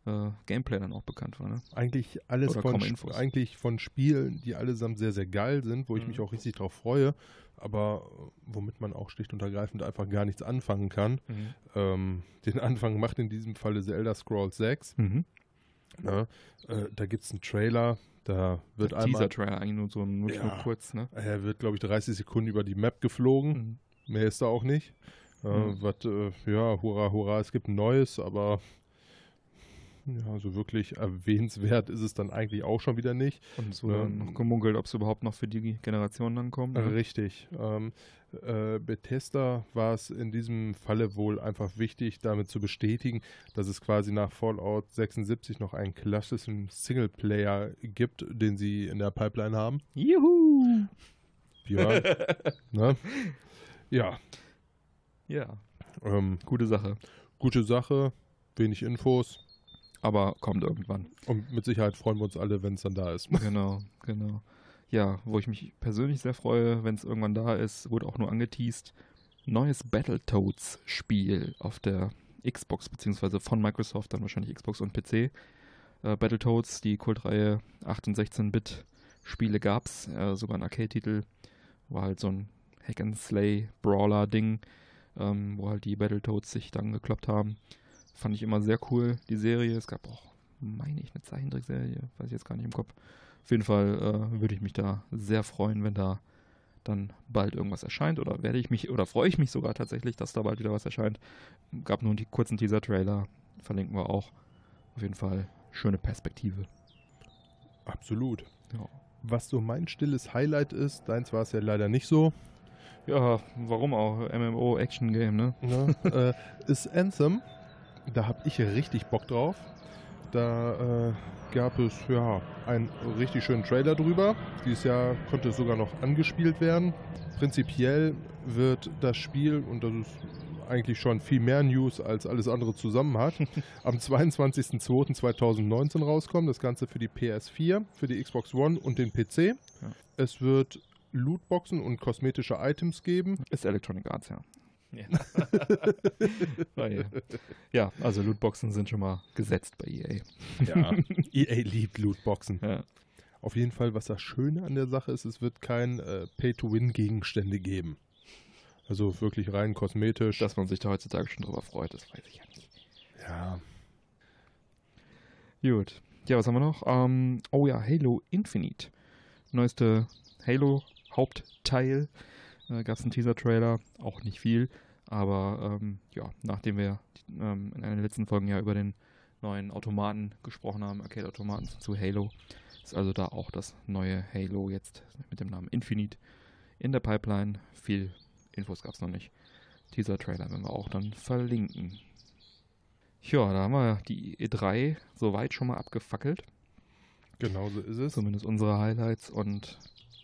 äh, Gameplay dann auch bekannt war, ne? Eigentlich alles von, eigentlich von Spielen, die allesamt sehr, sehr geil sind, wo mhm. ich mich auch richtig drauf freue, aber womit man auch schlicht und ergreifend einfach gar nichts anfangen kann. Mhm. Ähm, den Anfang macht in diesem Falle Zelda Scrolls 6. Mhm. Na, äh, da gibt es einen Trailer, da wird der einmal. Teaser-Trailer eigentlich nur so nur ja, kurz, ne? Er wird, glaube ich, 30 Sekunden über die Map geflogen. Mhm. Mehr ist da auch nicht. Äh, mhm. was, äh, ja, hurra, hurra, es gibt ein neues, aber ja, so wirklich erwähnenswert ist es dann eigentlich auch schon wieder nicht. Und es wurde ähm, noch gemunkelt, ob es überhaupt noch für die Generation dann kommt. Ne? Richtig. Ähm, äh, Bethesda war es in diesem Falle wohl einfach wichtig, damit zu bestätigen, dass es quasi nach Fallout 76 noch einen klassischen Singleplayer gibt, den sie in der Pipeline haben. Juhu! Ja. ne? Ja. Ja. Ähm, gute Sache. Gute Sache, wenig Infos aber kommt irgendwann. Und mit Sicherheit freuen wir uns alle, wenn es dann da ist. Genau, genau. Ja, wo ich mich persönlich sehr freue, wenn es irgendwann da ist, wurde auch nur angeteased. Neues Battletoads-Spiel auf der Xbox, beziehungsweise von Microsoft, dann wahrscheinlich Xbox und PC. Äh, Battletoads, die Kultreihe 8 und 16-Bit-Spiele gab's, äh, sogar ein Arcade-Titel. War halt so ein Hack-and-Slay-Brawler-Ding, ähm, wo halt die Battletoads sich dann gekloppt haben. Fand ich immer sehr cool, die Serie. Es gab auch, meine ich, eine Zeichentrickserie, weiß ich jetzt gar nicht im Kopf. Auf jeden Fall äh, würde ich mich da sehr freuen, wenn da dann bald irgendwas erscheint oder werde ich mich oder freue ich mich sogar tatsächlich, dass da bald wieder was erscheint. Gab nur die kurzen Teaser-Trailer, verlinken wir auch. Auf jeden Fall schöne Perspektive. Absolut. Ja. Was so mein stilles Highlight ist, deins war es ja leider nicht so, Ja, warum auch? MMO Action Game, ne? ne, äh, ist Anthem. Da habe ich richtig Bock drauf. Da äh, gab es ja einen richtig schönen Trailer drüber. Dieses Jahr konnte es sogar noch angespielt werden. Prinzipiell wird das Spiel, und das ist eigentlich schon viel mehr News als alles andere zusammen hat, am 22.02.2019 rauskommen. Das Ganze für die PS4, für die Xbox One und den PC. Ja. Es wird Lootboxen und kosmetische Items geben. Ist Electronic Arts, ja. Ja. ja, also Lootboxen sind schon mal gesetzt bei EA. Ja, EA liebt Lootboxen. Ja. Auf jeden Fall, was das Schöne an der Sache ist, es wird kein äh, Pay-to-Win-Gegenstände geben. Also wirklich rein kosmetisch. Dass man sich da heutzutage schon drüber freut, das weiß ich ja nicht. ja, Gut. Ja, was haben wir noch? Ähm, oh ja, Halo Infinite. Neueste Halo-Hauptteil. Äh, Gab es einen Teaser-Trailer, auch nicht viel. Aber ähm, ja, nachdem wir ähm, in einer der letzten Folgen ja über den neuen Automaten gesprochen haben, Arcade-Automaten zu Halo, ist also da auch das neue Halo jetzt mit dem Namen Infinite in der Pipeline. Viel Infos gab es noch nicht. Teaser-Trailer werden wir auch dann verlinken. Ja, da haben wir die E3 soweit schon mal abgefackelt. genau so ist es. Zumindest unsere Highlights und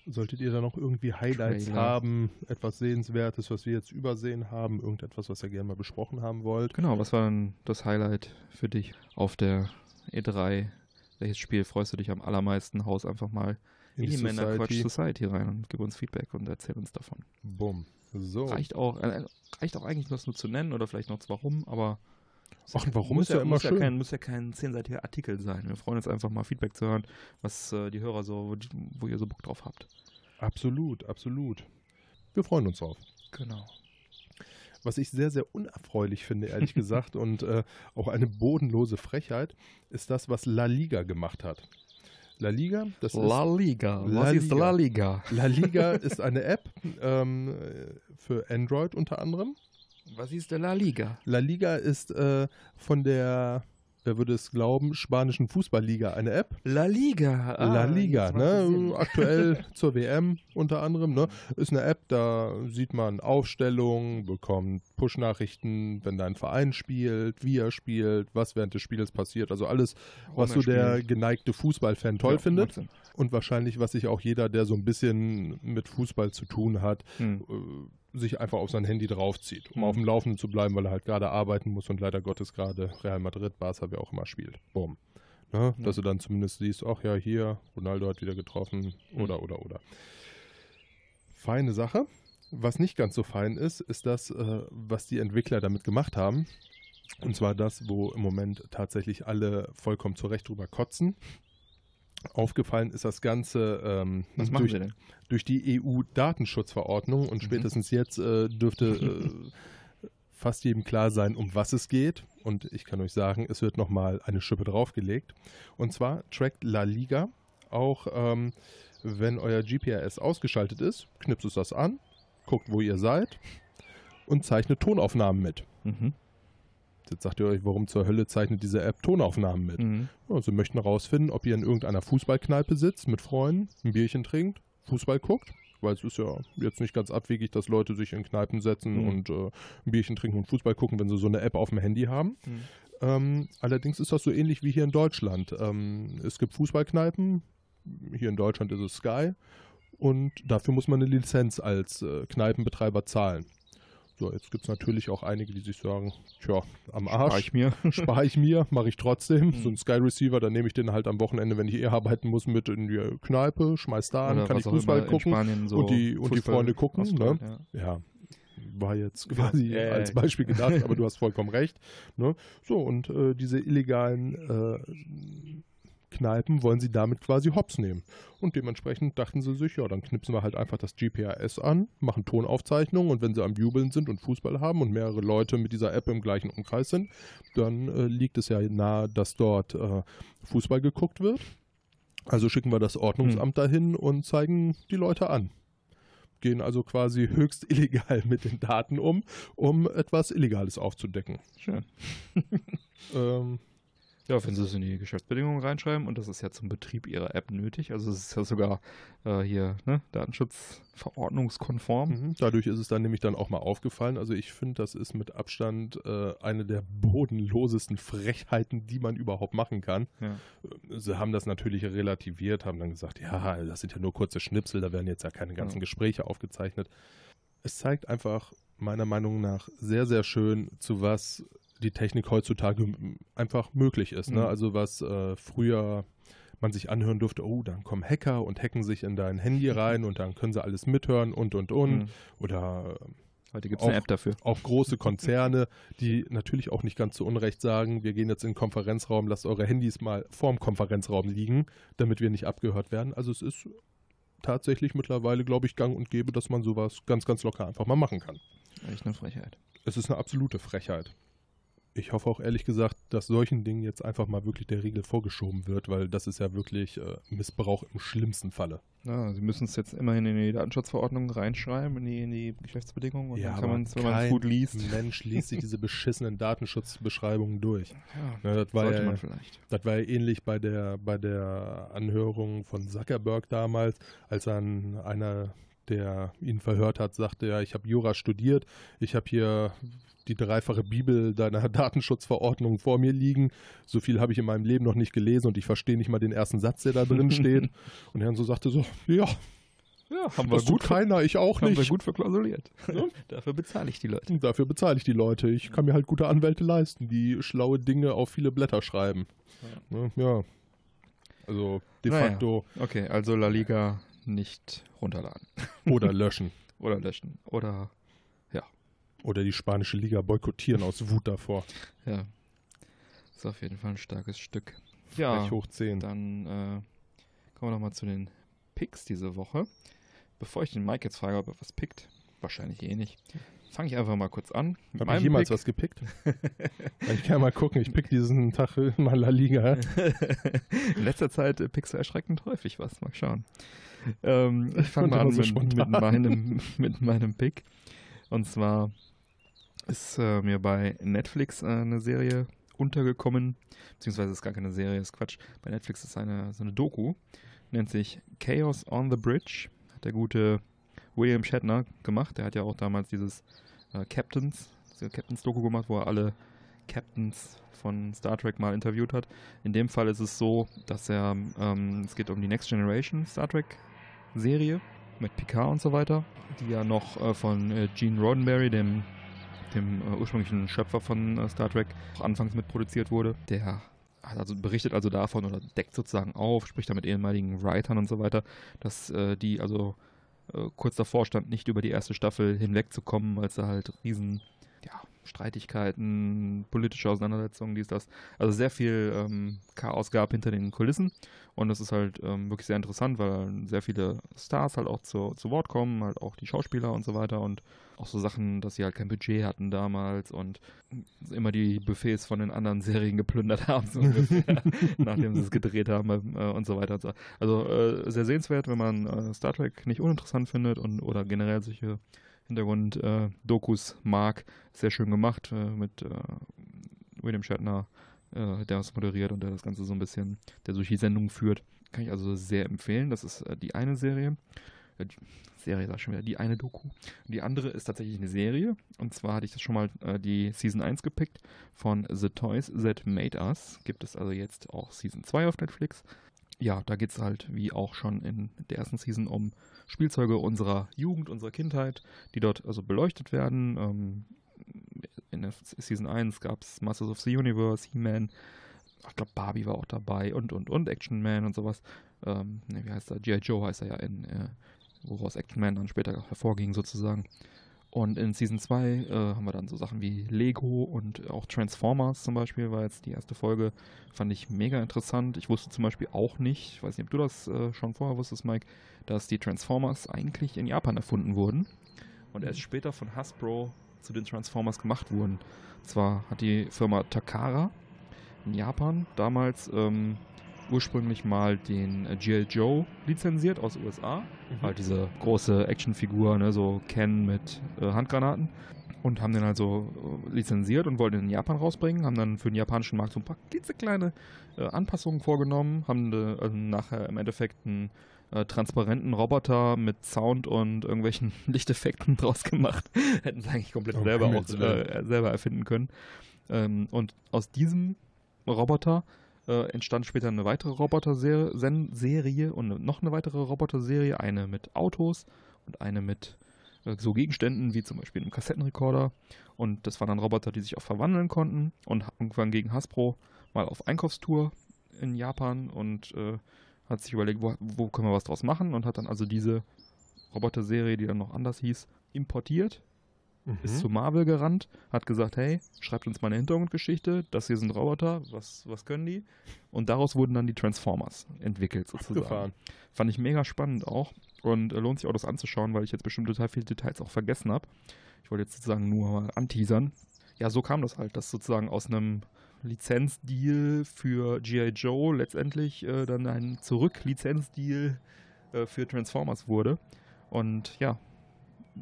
Solltet ihr da noch irgendwie Highlights Trailer. haben, etwas Sehenswertes, was wir jetzt übersehen haben, irgendetwas, was ihr gerne mal besprochen haben wollt? genau, was war denn das Highlight für dich auf der E3? Welches Spiel freust du dich am allermeisten? Haus einfach mal in die Männerquatsch Society rein und gib uns Feedback und erzähl uns davon. Bumm. So. Reicht auch, äh, reicht auch eigentlich das nur zu nennen oder vielleicht noch das Warum, aber Ach, warum muss ist ja immer muss schön. Ja kein, muss ja kein zehnseitiger Artikel sein. Wir freuen uns einfach mal Feedback zu hören, was äh, die Hörer so, wo, die, wo ihr so Bock drauf habt. Absolut, absolut. Wir freuen uns drauf. Genau. Was ich sehr, sehr unerfreulich finde, ehrlich gesagt, und äh, auch eine bodenlose Frechheit, ist das, was La Liga gemacht hat. La Liga, das La ist Liga. La Was ist Liga. La Liga? La Liga ist eine App ähm, für Android unter anderem. Was ist der La Liga? La Liga ist äh, von der, wer würde es glauben, spanischen Fußballliga eine App. La Liga. Ah, La Liga, ne? Aktuell zur WM unter anderem, ne? ist eine App, da sieht man Aufstellungen, bekommt Push-Nachrichten, wenn dein Verein spielt, wie er spielt, was während des Spiels passiert, also alles, was so er der geneigte Fußballfan toll Ja, findet macht Sinn. Und wahrscheinlich, was sich auch jeder, der so ein bisschen mit Fußball zu tun hat, Hm. äh, sich einfach auf sein Handy draufzieht, um Mhm. auf dem Laufenden zu bleiben, weil er halt gerade arbeiten muss und leider Gottes gerade Real Madrid, Barca, wer auch immer spielt. Bumm. Ne? Ja. Dass du dann zumindest siehst, ach ja, hier, Ronaldo hat wieder getroffen, Mhm. oder, oder, oder. Feine Sache. Was nicht ganz so fein ist, ist das, äh, was die Entwickler damit gemacht haben. Und zwar das, wo im Moment tatsächlich alle vollkommen zu Recht drüber kotzen. Aufgefallen ist das Ganze ähm, durch, durch die EU-Datenschutzverordnung und Mhm. spätestens jetzt äh, dürfte äh, fast jedem klar sein, um was es geht. Und ich kann euch sagen, es wird nochmal eine Schippe draufgelegt. Und zwar trackt La Liga auch, ähm, wenn euer GPS ausgeschaltet ist, knipst es das an, guckt, wo ihr seid und zeichnet Tonaufnahmen mit. Mhm. Jetzt sagt ihr euch, warum zur Hölle zeichnet diese App Tonaufnahmen mit? Mhm. Ja, sie möchten herausfinden, ob ihr in irgendeiner Fußballkneipe sitzt mit Freunden, ein Bierchen trinkt, Fußball guckt. Weil es ist ja jetzt nicht ganz abwegig, dass Leute sich in Kneipen setzen Mhm. und äh, ein Bierchen trinken und Fußball gucken, wenn sie so eine App auf dem Handy haben. Mhm. Ähm, allerdings ist das so ähnlich wie hier in Deutschland. Ähm, es gibt Fußballkneipen, hier in Deutschland ist es Sky und dafür muss man eine Lizenz als äh, Kneipenbetreiber zahlen. So, jetzt gibt es natürlich auch einige, die sich sagen, tja, am Arsch ich mir. spare ich mir, mache ich trotzdem. Mhm. So ein Sky Receiver, dann nehme ich den halt am Wochenende, wenn ich eh arbeiten muss, mit in die Kneipe, schmeiß da an, Oder kann ich Fußball gucken. Spanien so und die- und die Freunde gucken, ne? Ja. Ja, war jetzt quasi Ja, als. Beispiel gedacht, aber du hast vollkommen recht. Ne? So, und äh, diese illegalen äh, Kneipen wollen sie damit quasi hops nehmen. Und dementsprechend dachten sie sich, ja, dann knipsen wir halt einfach das GPS an, machen Tonaufzeichnungen und wenn sie am Jubeln sind und Fußball haben und mehrere Leute mit dieser App im gleichen Umkreis sind, dann äh, liegt es ja nahe, dass dort äh, Fußball geguckt wird. Also schicken wir das Ordnungsamt dahin und zeigen die Leute an. gehen also quasi höchst illegal mit den Daten um, um etwas Illegales aufzudecken. Schön. Ähm, Ja, wenn sie es in die Geschäftsbedingungen reinschreiben und das ist ja zum Betrieb ihrer App nötig, also es ist ja sogar äh, hier ne, Datenschutzverordnungskonform. Mhm. Dadurch ist es dann nämlich dann auch mal aufgefallen. Also ich finde, das ist mit Abstand äh, eine der bodenlosesten Frechheiten, die man überhaupt machen kann. Ja. Sie haben das natürlich relativiert, haben dann gesagt, ja, das sind ja nur kurze Schnipsel, da werden jetzt ja keine ganzen Ja. Gespräche aufgezeichnet. Es zeigt einfach meiner Meinung nach sehr, sehr schön, zu was die Technik heutzutage einfach möglich ist. Ne? Mhm. Also was äh, früher man sich anhören durfte, oh, dann kommen Hacker und hacken sich in dein Handy rein und dann können sie alles mithören und und und. Mhm. Oder Heute gibt es eine App dafür. auch große Konzerne, die natürlich auch nicht ganz zu Unrecht sagen, wir gehen jetzt in den Konferenzraum, lasst eure Handys mal vorm Konferenzraum liegen, damit wir nicht abgehört werden. Also es ist tatsächlich mittlerweile, glaube ich, gang und gäbe, dass man sowas ganz, ganz locker einfach mal machen kann. Echt eine Frechheit. Es ist eine absolute Frechheit. Ich hoffe auch ehrlich gesagt, dass solchen Dingen jetzt einfach mal wirklich der Riegel vorgeschoben wird, weil das ist ja wirklich äh, Missbrauch im schlimmsten Falle. Ja, sie müssen es jetzt immerhin in die Datenschutzverordnung reinschreiben, in die, in die Geschäftsbedingungen und dann kann man es, wenn man es gut liest. Mensch liest sich diese beschissenen Datenschutzbeschreibungen durch. Ja, Ja, das war sollte ja, man vielleicht. Das war ja ähnlich bei der, bei der Anhörung von Zuckerberg damals, als dann einer, der ihn verhört hat, sagte, ja, ich habe Jura studiert, ich habe hier die dreifache Bibel deiner Datenschutzverordnung vor mir liegen. So viel habe ich in meinem Leben noch nicht gelesen und ich verstehe nicht mal den ersten Satz, der da drin steht. Und er dann so sagte so, ja, Ja, haben wir das tut gut, ver- keiner, ich auch haben wir nicht. gut verklausuliert. Ja. Dafür bezahle ich die Leute. Und Dafür bezahle ich die Leute. Ich kann mir halt gute Anwälte leisten, die schlaue Dinge auf viele Blätter schreiben. Ne, Ja. Also de Naja. facto Okay, also La Liga nicht runterladen. oder löschen. Oder löschen. Oder, Oder die spanische Liga boykottieren aus Wut davor. ja. Ist auf jeden Fall ein starkes Stück. Ja, Frech hoch 10. dann äh, kommen wir nochmal zu den Picks diese Woche. Bevor ich den Mike jetzt frage, ob er was pickt, wahrscheinlich eh nicht, fange ich einfach mal kurz an. Habe ich jemals Pick. was gepickt? ich kann mal gucken. Ich pick diesen Tag mal La Liga. In letzter Zeit äh, pickst du erschreckend häufig was. Mal schauen. Ähm, ich fange mal an so mit, mit, meinem, mit meinem Pick. Und zwar ist äh, mir bei Netflix äh, eine Serie untergekommen, beziehungsweise ist gar keine Serie, ist Quatsch. Bei Netflix ist eine so eine Doku, nennt sich Chaos on the Bridge. Hat der gute William Shatner gemacht. Der hat ja auch damals dieses äh, Captains, diese Captains-Doku gemacht, wo er alle Captains von Star Trek mal interviewt hat. In dem Fall ist es so, dass er, ähm, es geht um die Next Generation Star Trek Serie mit Picard und so weiter, die ja noch äh, von äh, Gene Roddenberry, dem, dem äh, ursprünglichen Schöpfer von äh, Star Trek, anfangs mitproduziert wurde. Der also berichtet also davon oder deckt sozusagen auf, spricht da mit ehemaligen Writern und so weiter, dass äh, die also äh, kurz davor stand, nicht über die erste Staffel hinwegzukommen, es da halt riesen Streitigkeiten, politische Auseinandersetzungen, dies, das. Also sehr viel ähm, Chaos gab hinter den Kulissen. Und das ist halt ähm, wirklich sehr interessant, weil sehr viele Stars halt auch zu, zu Wort kommen, halt auch die Schauspieler und so weiter. Und auch so Sachen, dass sie halt kein Budget hatten damals und immer die Buffets von den anderen Serien geplündert haben, so ungefähr, nachdem sie es gedreht haben äh, und so weiter. Und so. Also äh, sehr sehenswert, wenn man äh, Star Trek nicht uninteressant findet und oder generell solche Hintergrund-Dokus mag. Sehr schön gemacht äh, mit äh, William Shatner, äh, der das moderiert und der das Ganze so ein bisschen, der durch die Sendung führt. Kann ich also sehr empfehlen. Das ist äh, die eine Serie. Äh, die Serie sag ich schon wieder, die eine Doku. Die andere ist tatsächlich eine Serie. Und zwar hatte ich das schon mal äh, die Season 1 gepickt von The Toys That Made Us. Gibt es also jetzt auch Season 2 auf Netflix. Ja, da geht es halt, wie auch schon in der ersten Season, um Spielzeuge unserer Jugend, unserer Kindheit, die dort also beleuchtet werden. Ähm, in der Season 1 gab es Masters of the Universe, He-Man, ich glaube Barbie war auch dabei und und und Action Man und sowas. Ähm, ne, wie heißt er? G.I. Joe heißt er ja in, äh, woraus Action Man dann später hervorging sozusagen. Und in Season 2 äh, haben wir dann so Sachen wie Lego und auch Transformers zum Beispiel, war jetzt die erste Folge. Fand ich mega interessant. Ich wusste zum Beispiel auch nicht, ich weiß nicht, ob du das äh, schon vorher wusstest, Mike, dass die Transformers eigentlich in Japan erfunden wurden und erst später von Hasbro zu den Transformers gemacht wurden. Und zwar hat die Firma Takara in Japan damals ähm, ursprünglich mal den äh, G.I. Joe lizenziert aus USA. Mhm. Halt diese große Actionfigur, ne, so Ken mit äh, Handgranaten. Und haben den also äh, lizenziert und wollten ihn in Japan rausbringen. Haben dann für den japanischen Markt so ein paar klitzekleine äh, Anpassungen vorgenommen. Haben äh, also nachher im Endeffekt einen äh, transparenten Roboter mit Sound und irgendwelchen Lichteffekten draus gemacht. Hätten sie eigentlich komplett Um selber auch selber erfinden können. Ähm, und aus diesem Roboter äh, entstand später eine weitere Roboter-Serie und noch eine weitere Roboter-Serie, eine mit Autos und eine mit äh, so Gegenständen wie zum Beispiel einem Kassettenrekorder. Und das waren dann Roboter, die sich auch verwandeln konnten. Und irgendwann gegen Hasbro mal auf Einkaufstour in Japan und äh, hat sich überlegt, wo, wo können wir was draus machen und hat dann also diese Roboter-Serie, die dann noch anders hieß, importiert Mhm. ist zu Marvel gerannt, hat gesagt, hey, schreibt uns mal eine Hintergrundgeschichte, das hier sind Roboter, was, was können die? Und daraus wurden dann die Transformers entwickelt sozusagen. Abgefahren. Fand ich mega spannend auch und äh, lohnt sich auch das anzuschauen, weil ich jetzt bestimmt total viele Details auch vergessen habe. Ich wollte jetzt sozusagen nur mal anteasern. Ja, so kam das halt, dass sozusagen aus einem Lizenzdeal für G.I. Joe letztendlich äh, dann ein Zurück-Lizenzdeal äh, für Transformers wurde. Und ja,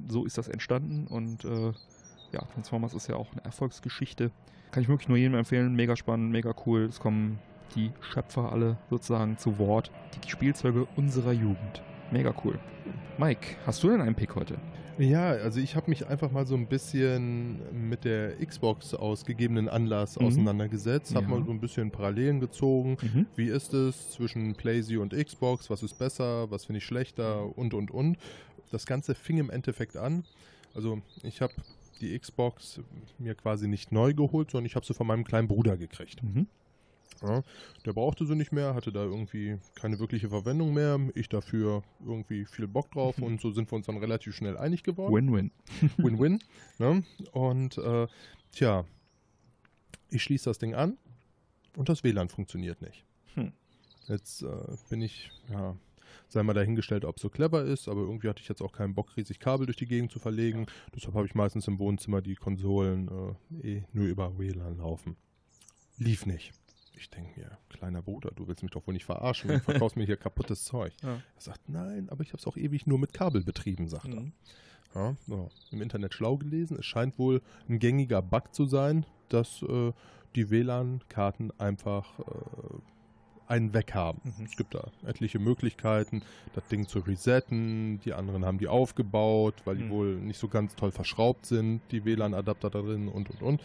so ist das entstanden und äh, ja, Transformers ist ja auch eine Erfolgsgeschichte. Kann ich wirklich nur jedem empfehlen. Mega spannend, mega cool. Es kommen die Schöpfer alle sozusagen zu Wort. Die Spielzeuge unserer Jugend. Mega cool. Mike, hast du denn einen Pick heute? Ja, also ich habe mich einfach mal so ein bisschen mit der Xbox aus gegebenen Anlass Mhm. auseinandergesetzt, habe Ja. mal so ein bisschen Parallelen gezogen. Mhm. Wie ist es zwischen PlayStation und Xbox? Was ist besser? Was finde ich schlechter? Und, und, und. Das Ganze fing im Endeffekt an. Also ich habe die Xbox mir quasi nicht neu geholt, sondern ich habe sie von meinem kleinen Bruder gekriegt. Mhm. Ja, der brauchte sie nicht mehr, hatte da irgendwie keine wirkliche Verwendung mehr. Ich dafür irgendwie viel Bock drauf und so sind wir uns dann relativ schnell einig geworden. Win-win. Win-win. ne? Und äh, tja, ich schließe das Ding an und das WLAN funktioniert nicht. Hm. Jetzt äh, bin ich, ja, sei mal dahingestellt, ob es so clever ist, aber irgendwie hatte ich jetzt auch keinen Bock, riesig Kabel durch die Gegend zu verlegen. Deshalb habe ich meistens im Wohnzimmer die Konsolen äh, eh nur über WLAN laufen. Lief nicht. Ich denke mir, kleiner Bruder, du willst mich doch wohl nicht verarschen, du verkaufst mir hier kaputtes Zeug. Ja. Er sagt, nein, aber ich habe es auch ewig nur mit Kabel betrieben, sagt er. Mhm. Ja, so. Im Internet schlau gelesen. Es scheint wohl ein gängiger Bug zu sein, dass äh, die WLAN-Karten einfach äh, einen weg haben. Mhm. Es gibt da etliche Möglichkeiten, das Ding zu resetten. Die anderen haben die aufgebaut, weil die Mhm. wohl nicht so ganz toll verschraubt sind, die WLAN-Adapter da drin und und und.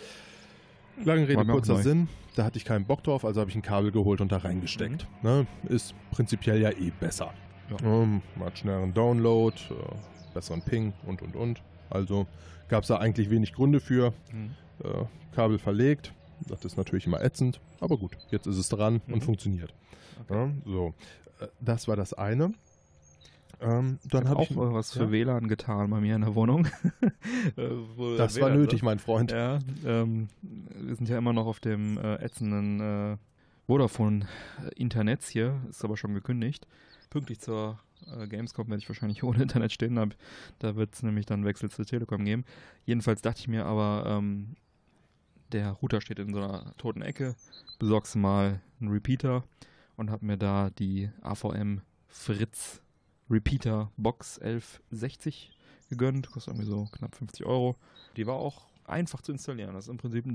Lange Rede, kurzer. Sinn. Da hatte ich keinen Bock drauf, also habe ich ein Kabel geholt und da reingesteckt. Ne? Ist prinzipiell ja eh besser. Ja. Ähm, man hat schnelleren Download, äh, besseren Ping und und und. Also gab es da eigentlich wenig Gründe für. Mhm. Äh, Kabel verlegt. Das ist natürlich immer ätzend, aber gut, jetzt ist es dran Mhm. und funktioniert. Okay. Ja, so, Äh, das war das eine. Ähm, dann Hab habe auch ich äh, was für ja? WLAN getan bei mir in der Wohnung. Äh, Das das war WLAN nötig, mein Freund. Ja, ähm, wir sind ja immer noch auf dem äh, ätzenden äh, Vodafone-Internets hier, ist aber schon gekündigt. Pünktlich zur äh, Gamescom werde ich wahrscheinlich ohne Internet stehen, hab, da wird es nämlich dann Wechsel zur Telekom geben. Jedenfalls dachte ich mir aber, ähm, der Router steht in so einer toten Ecke, besorgst mal einen Repeater und hab mir da die AVM Fritz Repeater Box 1160 gegönnt, kostet irgendwie so knapp 50 Euro. Die war auch einfach zu installieren. Das ist im Prinzip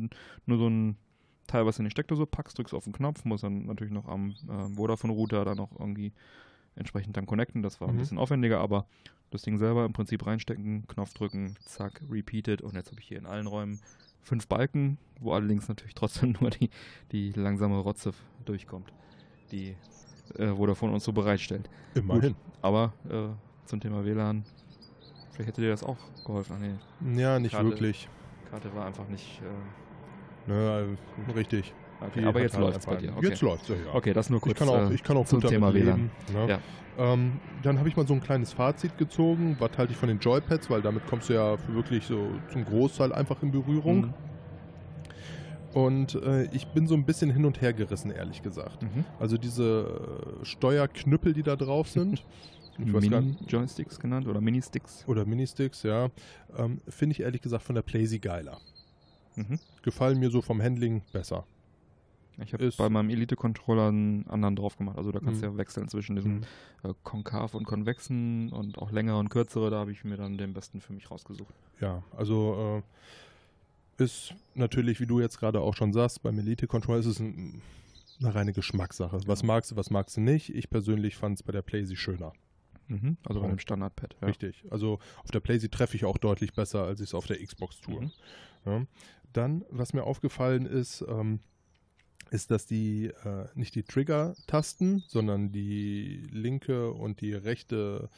nur so ein Teil, was du in die Steckdose packst, drückst auf den Knopf, muss dann natürlich noch am äh, Vodafone-Router dann noch irgendwie entsprechend dann connecten. Das war ein Mhm. bisschen aufwendiger, aber das Ding selber im Prinzip reinstecken, Knopf drücken, zack, repeated und jetzt habe ich hier in allen Räumen fünf Balken, wo allerdings natürlich trotzdem nur die, die langsame Rotze durchkommt, die äh, Vodafone uns so bereitstellt. Immerhin. Aber äh, zum Thema WLAN, vielleicht hätte dir das auch geholfen. Ah, nee, Ja, nicht Karte. wirklich. Karte war einfach nicht. Äh, Ne, äh, richtig. Okay. Aber jetzt halt läuft es bei dir. Okay. Jetzt läuft's ja, ja. Okay, das nur kurz Ich kann auch, äh, ich kann auch zum gut Thema WLAN. Ne? Ja. Ähm, dann habe ich mal so ein kleines Fazit gezogen. Was halte ich von den Joypads? Weil damit kommst du ja wirklich so zum Großteil einfach in Berührung. Mhm. Und äh, ich bin so ein bisschen hin und her gerissen, ehrlich gesagt. Mhm. Also diese äh, Steuerknüppel, die da drauf sind. Mini-Joysticks genannt oder Mini-Sticks. Oder Ministicks, ja. Ähm, Finde ich ehrlich gesagt von der Playsee geiler. Mhm. Gefallen mir so vom Handling besser. Ich habe bei meinem Elite-Controller einen anderen drauf gemacht. Also da kannst du Mhm. ja wechseln zwischen diesen Mhm. äh, konkav und konvexen und auch längere und kürzere. Da habe ich mir dann den besten für mich rausgesucht. Ja, also äh, ist natürlich, wie du jetzt gerade auch schon sagst, beim Elite-Controller ist es ein, eine reine Geschmackssache. Was Ja. magst du, was magst du nicht? Ich persönlich fand es bei der Playsee schöner. Mhm. Also bei Ja. dem Standard-Pad. Ja. Richtig. Also auf der Playsee treffe ich auch deutlich besser, als ich es auf der Xbox tue. Mhm. Ja. Dann, was mir aufgefallen ist, ähm, ist, dass die äh, nicht die Trigger-Tasten, sondern die linke und die rechte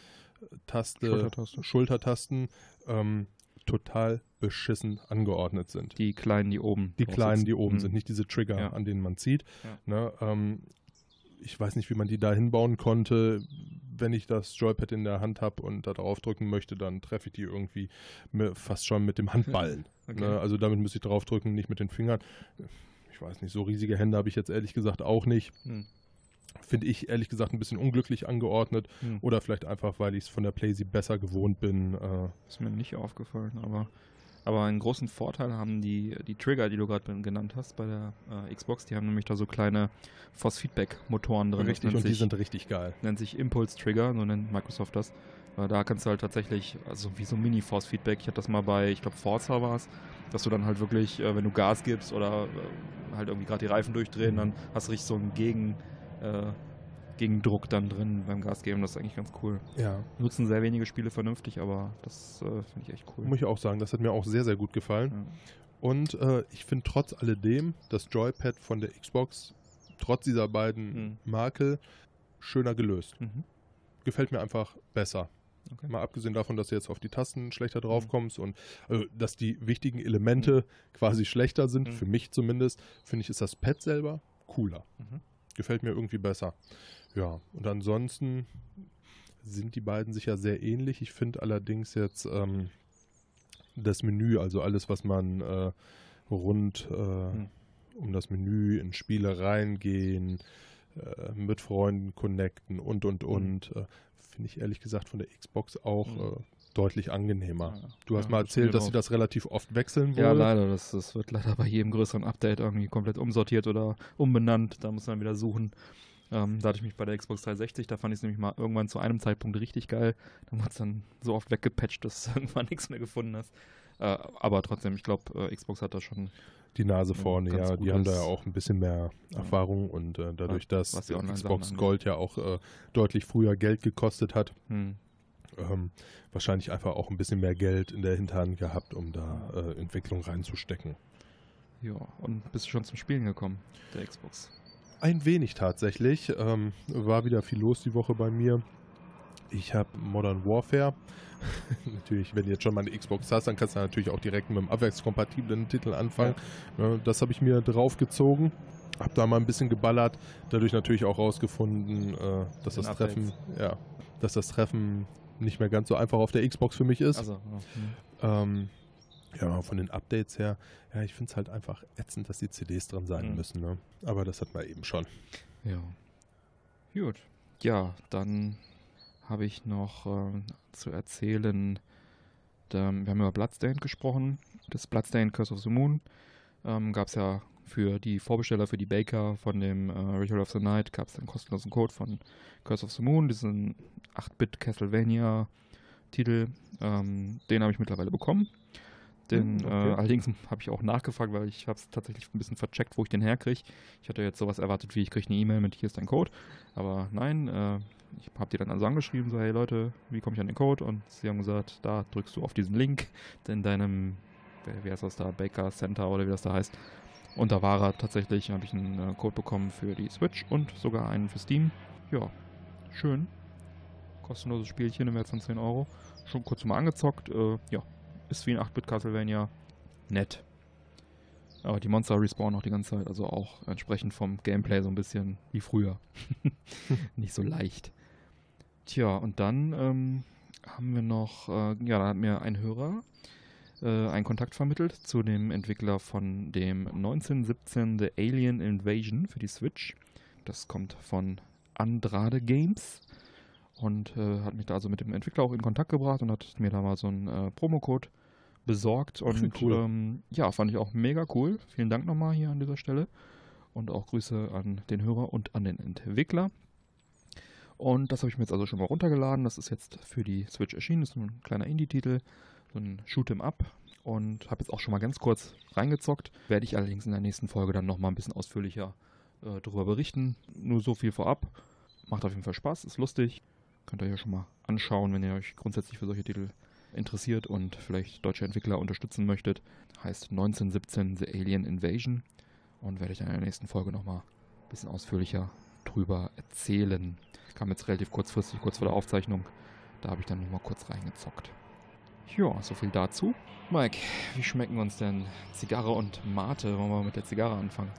äh, Taste, Schultertaste. Schultertasten, ähm, total beschissen angeordnet sind. Die kleinen, die oben. Die kleinen, sitzen. die oben Mhm. sind, nicht diese Trigger, Ja. an denen man zieht. Ja. Ne, ähm, ich weiß nicht, wie man die da hinbauen konnte. Wenn ich das Joypad in der Hand habe und da drauf drücken möchte, dann treffe ich die irgendwie fast schon mit dem Handballen. Okay. Ne, also damit müsste ich drauf drücken, nicht mit den Fingern. Weiß nicht, so riesige Hände habe ich jetzt ehrlich gesagt auch nicht. Mhm. Finde ich ehrlich gesagt ein bisschen unglücklich angeordnet. Mhm. Oder vielleicht einfach, weil ich es von der Playsee besser gewohnt bin. Äh, Ist mir nicht aufgefallen, aber, aber einen großen Vorteil haben die, die Trigger, die du gerade genannt hast bei der äh, Xbox. Die haben nämlich da so kleine Force-Feedback-Motoren drin. Richtig, und die sich- sind richtig geil. nennt sich Impulse-Trigger, so nennt Microsoft das. Weil da kannst du halt tatsächlich, also wie so Mini-Force-Feedback, ich hatte das mal bei, ich glaube, Forza war es, dass du dann halt wirklich, äh, wenn du Gas gibst oder äh, halt irgendwie gerade die Reifen durchdrehen, dann hast du richtig so einen Gegen, äh, Gegendruck dann drin beim Gas geben. Das ist eigentlich ganz cool. Ja. Nutzen sehr wenige Spiele vernünftig, aber das äh, finde ich echt cool. Muss ich auch sagen, das hat mir auch sehr, sehr gut gefallen. ja. Und äh, ich finde trotz alledem das Joypad von der Xbox, trotz dieser beiden Mhm. Makel, schöner gelöst. Mhm. Gefällt mir einfach besser. Okay. Mal abgesehen davon, dass du jetzt auf die Tasten schlechter Mhm. draufkommst und also, dass die wichtigen Elemente quasi schlechter sind, Mhm. für mich zumindest, finde ich, ist das Pad selber cooler. Mhm. Gefällt mir irgendwie besser. Ja, und ansonsten sind die beiden sicher sehr ähnlich. Ich finde allerdings jetzt ähm, das Menü, also alles, was man äh, rund äh, Hm. um das Menü in Spiele reingehen, äh, mit Freunden connecten und und und, äh, finde ich ehrlich gesagt von der Xbox auch Hm. äh, deutlich angenehmer. Ja, Du hast ja, mal das erzählt, dass sie das relativ oft wechseln wollen. Ja, leider. Das, das wird leider bei jedem größeren Update irgendwie komplett umsortiert oder umbenannt. Da muss man wieder suchen. Ähm, da hatte ich mich bei der Xbox 360, da fand ich es nämlich mal irgendwann zu einem Zeitpunkt richtig geil. Dann wurde es dann so oft weggepatcht, dass du irgendwann nichts mehr gefunden hast. Äh, aber trotzdem, ich glaube, äh, Xbox hat da schon, Die Nase Ja, vorne, ja. Die haben da ja auch ein bisschen mehr. Erfahrung und äh, dadurch, dass die Xbox. Gold ja auch äh, deutlich früher Geld gekostet hat, hm, ähm, wahrscheinlich einfach auch ein bisschen mehr Geld in der Hinterhand gehabt, um da äh, Entwicklung reinzustecken. ja. Und bist du schon zum Spielen gekommen, der Xbox? Ein wenig tatsächlich. Ähm, war wieder viel los die Woche bei mir. Ich habe Modern Warfare. natürlich, wenn du jetzt schon mal eine Xbox hast, dann kannst du natürlich auch direkt mit einem abwärtskompatiblen Titel anfangen. Ja, das habe ich mir draufgezogen. Hab da mal ein bisschen geballert. Dadurch natürlich auch rausgefunden, äh, dass Den das Treffen, ja, dass das Treffen nicht mehr ganz so einfach auf der Xbox für mich ist. Also, ja, hm. Ähm, ja, von den Updates her, ja, ich finde es halt einfach ätzend, dass die CDs drin sein Mhm. müssen. Ne? Aber das hat man eben schon. Ja. Gut. Ja, dann habe ich noch ähm, zu erzählen, da, wir haben über Bloodstained gesprochen. Das Bloodstained Curse of the Moon ähm, gab es ja für die Vorbesteller, für die Baker von dem äh, Ritual of the Night, gab es einen kostenlosen Code von Curse of the Moon, diesen 8-Bit Castlevania-Titel. Ähm, den habe ich mittlerweile bekommen. Den, Hm, okay. äh, allerdings habe ich auch nachgefragt, weil ich habe es tatsächlich ein bisschen vercheckt, wo ich den herkriege. Ich hatte jetzt sowas erwartet, wie ich kriege eine E-Mail mit hier ist dein Code. Aber nein, äh, ich habe die dann also angeschrieben, so hey Leute, wie komme ich an den Code? Und sie haben gesagt, da drückst du auf diesen Link in deinem, wer- wie heißt das da, Baker Center oder wie das da heißt. Und da war er tatsächlich, habe ich einen äh, Code bekommen für die Switch und sogar einen für Steam. Ja, schön. Kostenloses Spielchen im Wert von 10 Euro. Schon kurz mal angezockt. Äh, ja, ist wie ein 8-Bit Castlevania. Nett. Aber die Monster respawnen auch die ganze Zeit, also auch entsprechend vom Gameplay so ein bisschen wie früher. Nicht so leicht. Tja, und dann ähm, haben wir noch, äh, ja, da hat mir ein Hörer äh, einen Kontakt vermittelt zu dem Entwickler von dem 1917 The Alien Invasion für die Switch. Das kommt von Andrade Games und äh, hat mich da also mit dem Entwickler auch in Kontakt gebracht und hat mir da mal so einen äh, Promocode besorgt und cool. ähm, ja, fand ich auch mega cool. Vielen Dank nochmal hier an dieser Stelle. Und auch Grüße an den Hörer und an den Entwickler. Und das habe ich mir jetzt also schon mal runtergeladen. Das ist jetzt für die Switch erschienen. Das ist ein kleiner Indie-Titel, so ein Shoot'em Up. Und habe jetzt auch schon mal ganz kurz reingezockt. Werde ich allerdings in der nächsten Folge dann nochmal ein bisschen ausführlicher äh, darüber berichten. Nur so viel vorab. Macht auf jeden Fall Spaß, ist lustig. Könnt ihr ja schon mal anschauen, wenn ihr euch grundsätzlich für solche Titel interessiert und vielleicht deutsche Entwickler unterstützen möchtet. Heißt 1917 The Alien Invasion. Und werde ich dann in der nächsten Folge nochmal ein bisschen ausführlicher drüber erzählen. Kam jetzt relativ kurzfristig, kurz vor der Aufzeichnung. Da habe ich dann nochmal kurz reingezockt. Ja, so viel dazu. Mike, wie schmecken uns denn Zigarre und Mate? Wollen wir mit der Zigarre anfangen?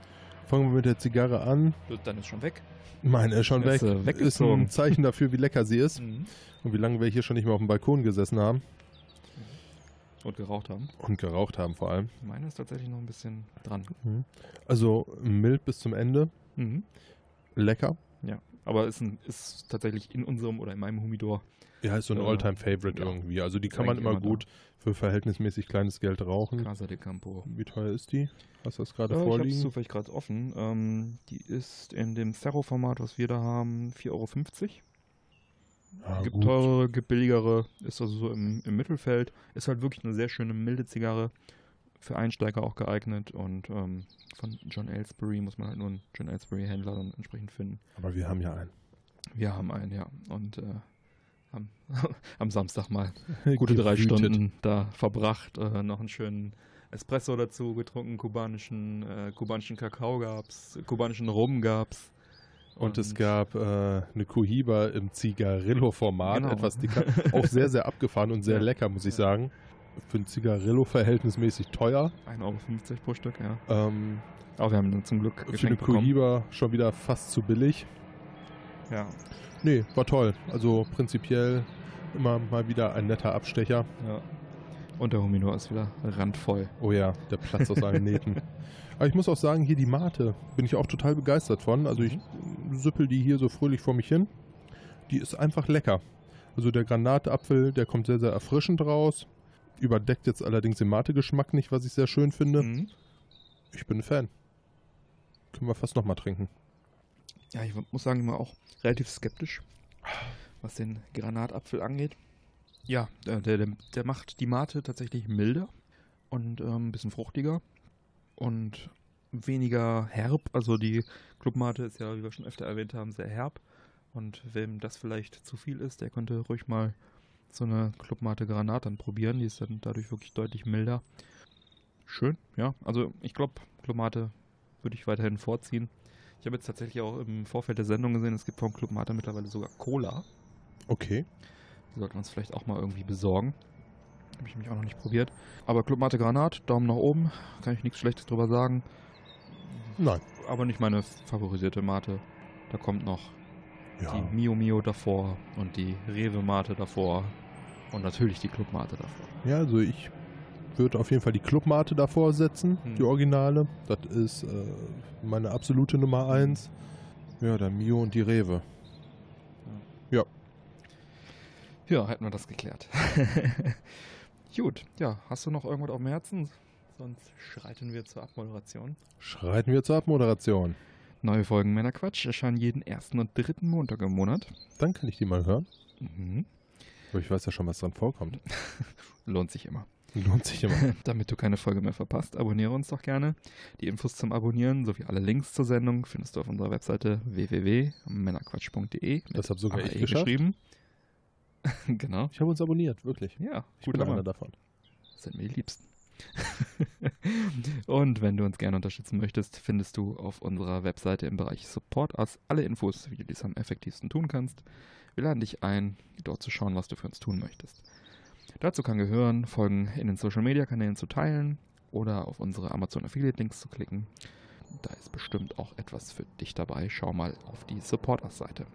Fangen wir mit der Zigarre an. Dann ist schon weg. Meine ist schon Ist, weg. äh, ist ein weggezogen. Zeichen dafür, wie lecker sie ist und wie lange wir hier schon nicht mehr auf dem Balkon gesessen haben Und geraucht haben. und geraucht haben vor allem. Meine ist tatsächlich noch ein bisschen dran. Also mild bis zum Ende, Mhm. Lecker. Ja, aber ist, ein, ist tatsächlich in unserem oder in meinem Humidor. Ja, ist so ein Äh, Alltime-Favorite ja. irgendwie. Also die Ist kann man immer immer da. gut für verhältnismäßig kleines Geld rauchen. Casa de Campo. Wie teuer ist die? Hast du das gerade Äh, ich habe es vorliegen? zufällig gerade offen. Ähm, die ist in dem Ferro-Format, was wir da haben, 4,50 Euro. Ja, gibt gut. teurere, gibt billigere. Ist also so im, im Mittelfeld. Ist halt wirklich eine sehr schöne, milde Zigarre. Für Einsteiger auch geeignet. Und ähm, von John Aylesbury muss man halt nur einen John Aylesbury-Händler dann entsprechend finden. Aber wir haben ja einen. Wir haben einen, ja. Und äh, haben am Samstag mal gute drei. Stunden da verbracht. Äh, noch einen schönen Espresso dazu getrunken, kubanischen, äh, kubanischen Kakao gab's, kubanischen Rum gab's. Und es gab äh, eine Cohiba im Zigarillo-Format, Genau. etwas dicker. Auch sehr, sehr abgefahren und sehr lecker, muss ich sagen. Für ein Zigarillo verhältnismäßig teuer. 1,50 Euro pro Stück, ja. Ähm, Aber wir haben dann zum Glück für eine. Cohiba schon wieder fast zu billig. Ja, Nee, war toll. Also prinzipiell immer mal wieder ein netter Abstecher. ja. Und der Humidor ist wieder randvoll. Oh ja, der Platz aus allen Nähten. Aber ich muss auch sagen, hier die Mate bin ich auch total begeistert von. Also ich süppel die hier so fröhlich vor mich hin. Die ist einfach lecker. Also der Granatapfel, der kommt sehr, sehr erfrischend raus. Überdeckt jetzt allerdings den Mate-Geschmack nicht, was ich sehr schön finde. Mhm. Ich bin ein Fan. Können wir fast nochmal trinken. Ja, ich muss sagen, immer auch relativ skeptisch, was den Granatapfel angeht. Ja, der, der, der macht die Mate tatsächlich milder und ähm, ein bisschen fruchtiger und weniger herb. Also die Clubmate ist ja, wie wir schon öfter erwähnt haben, sehr herb. Und wem das vielleicht zu viel ist, der könnte ruhig mal so eine Clubmate Granat dann probieren. Die ist dann dadurch wirklich deutlich milder. Schön, ja. Also ich glaube, Clubmate würde ich weiterhin vorziehen. Ich habe jetzt tatsächlich auch im Vorfeld der Sendung gesehen, es gibt vom Club Mate mittlerweile sogar Cola. Okay. Die sollten wir uns vielleicht auch mal irgendwie besorgen. Habe ich mich auch noch nicht probiert. Aber Club Mate Granat, Daumen nach oben. Kann ich nichts Schlechtes drüber sagen. Nein. Aber nicht meine favorisierte Mate. Da kommt noch Ja. die Mio Mio davor und die Rewe Mate davor. Und natürlich die Club Mate davor. Ja, also ich würde auf jeden Fall die Clubmate davor setzen, Hm. die Originale. Das ist äh, meine absolute Nummer eins. Ja, der Mio und die Rewe. Ja, hätten wir das geklärt. Gut, ja, hast du noch irgendwas auf dem Herzen? Sonst schreiten wir zur Abmoderation. Schreiten wir zur Abmoderation. Neue Folgen Männerquatsch erscheinen jeden ersten und dritten Montag im Monat. Dann kann ich die mal hören. Mhm. Aber ich weiß ja schon, was dran vorkommt. Lohnt sich immer. Lohnt sich immer. Damit du keine Folge mehr verpasst, abonniere uns doch gerne. Die Infos zum Abonnieren sowie alle Links zur Sendung findest du auf unserer Webseite www.männerquatsch.de. Das hab sogar ich AE geschafft. geschrieben. genau. Ich habe uns abonniert, wirklich. Ja, Ich bin einer davon. Das sind mir die Liebsten. Und wenn du uns gerne unterstützen möchtest, findest du auf unserer Webseite im Bereich Support Us alle Infos, wie du dies am effektivsten tun kannst. Wir laden dich ein, dort zu schauen, was du für uns tun möchtest. Dazu kann gehören, Folgen in den Social Media Kanälen zu teilen oder auf unsere Amazon Affiliate Links zu klicken. Da ist bestimmt auch etwas für dich dabei. Schau mal auf die Support Us Seite.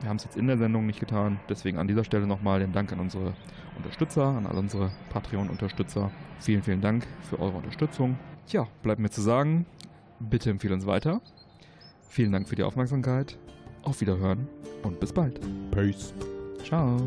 Wir haben es jetzt in der Sendung nicht getan, deswegen an dieser Stelle nochmal den Dank an unsere Unterstützer, an all unsere Patreon-Unterstützer. Vielen, vielen Dank für eure Unterstützung. Ja, bleibt mir zu sagen, bitte empfehle uns weiter. Vielen Dank für die Aufmerksamkeit. Auf Wiederhören und bis bald. Peace. Ciao.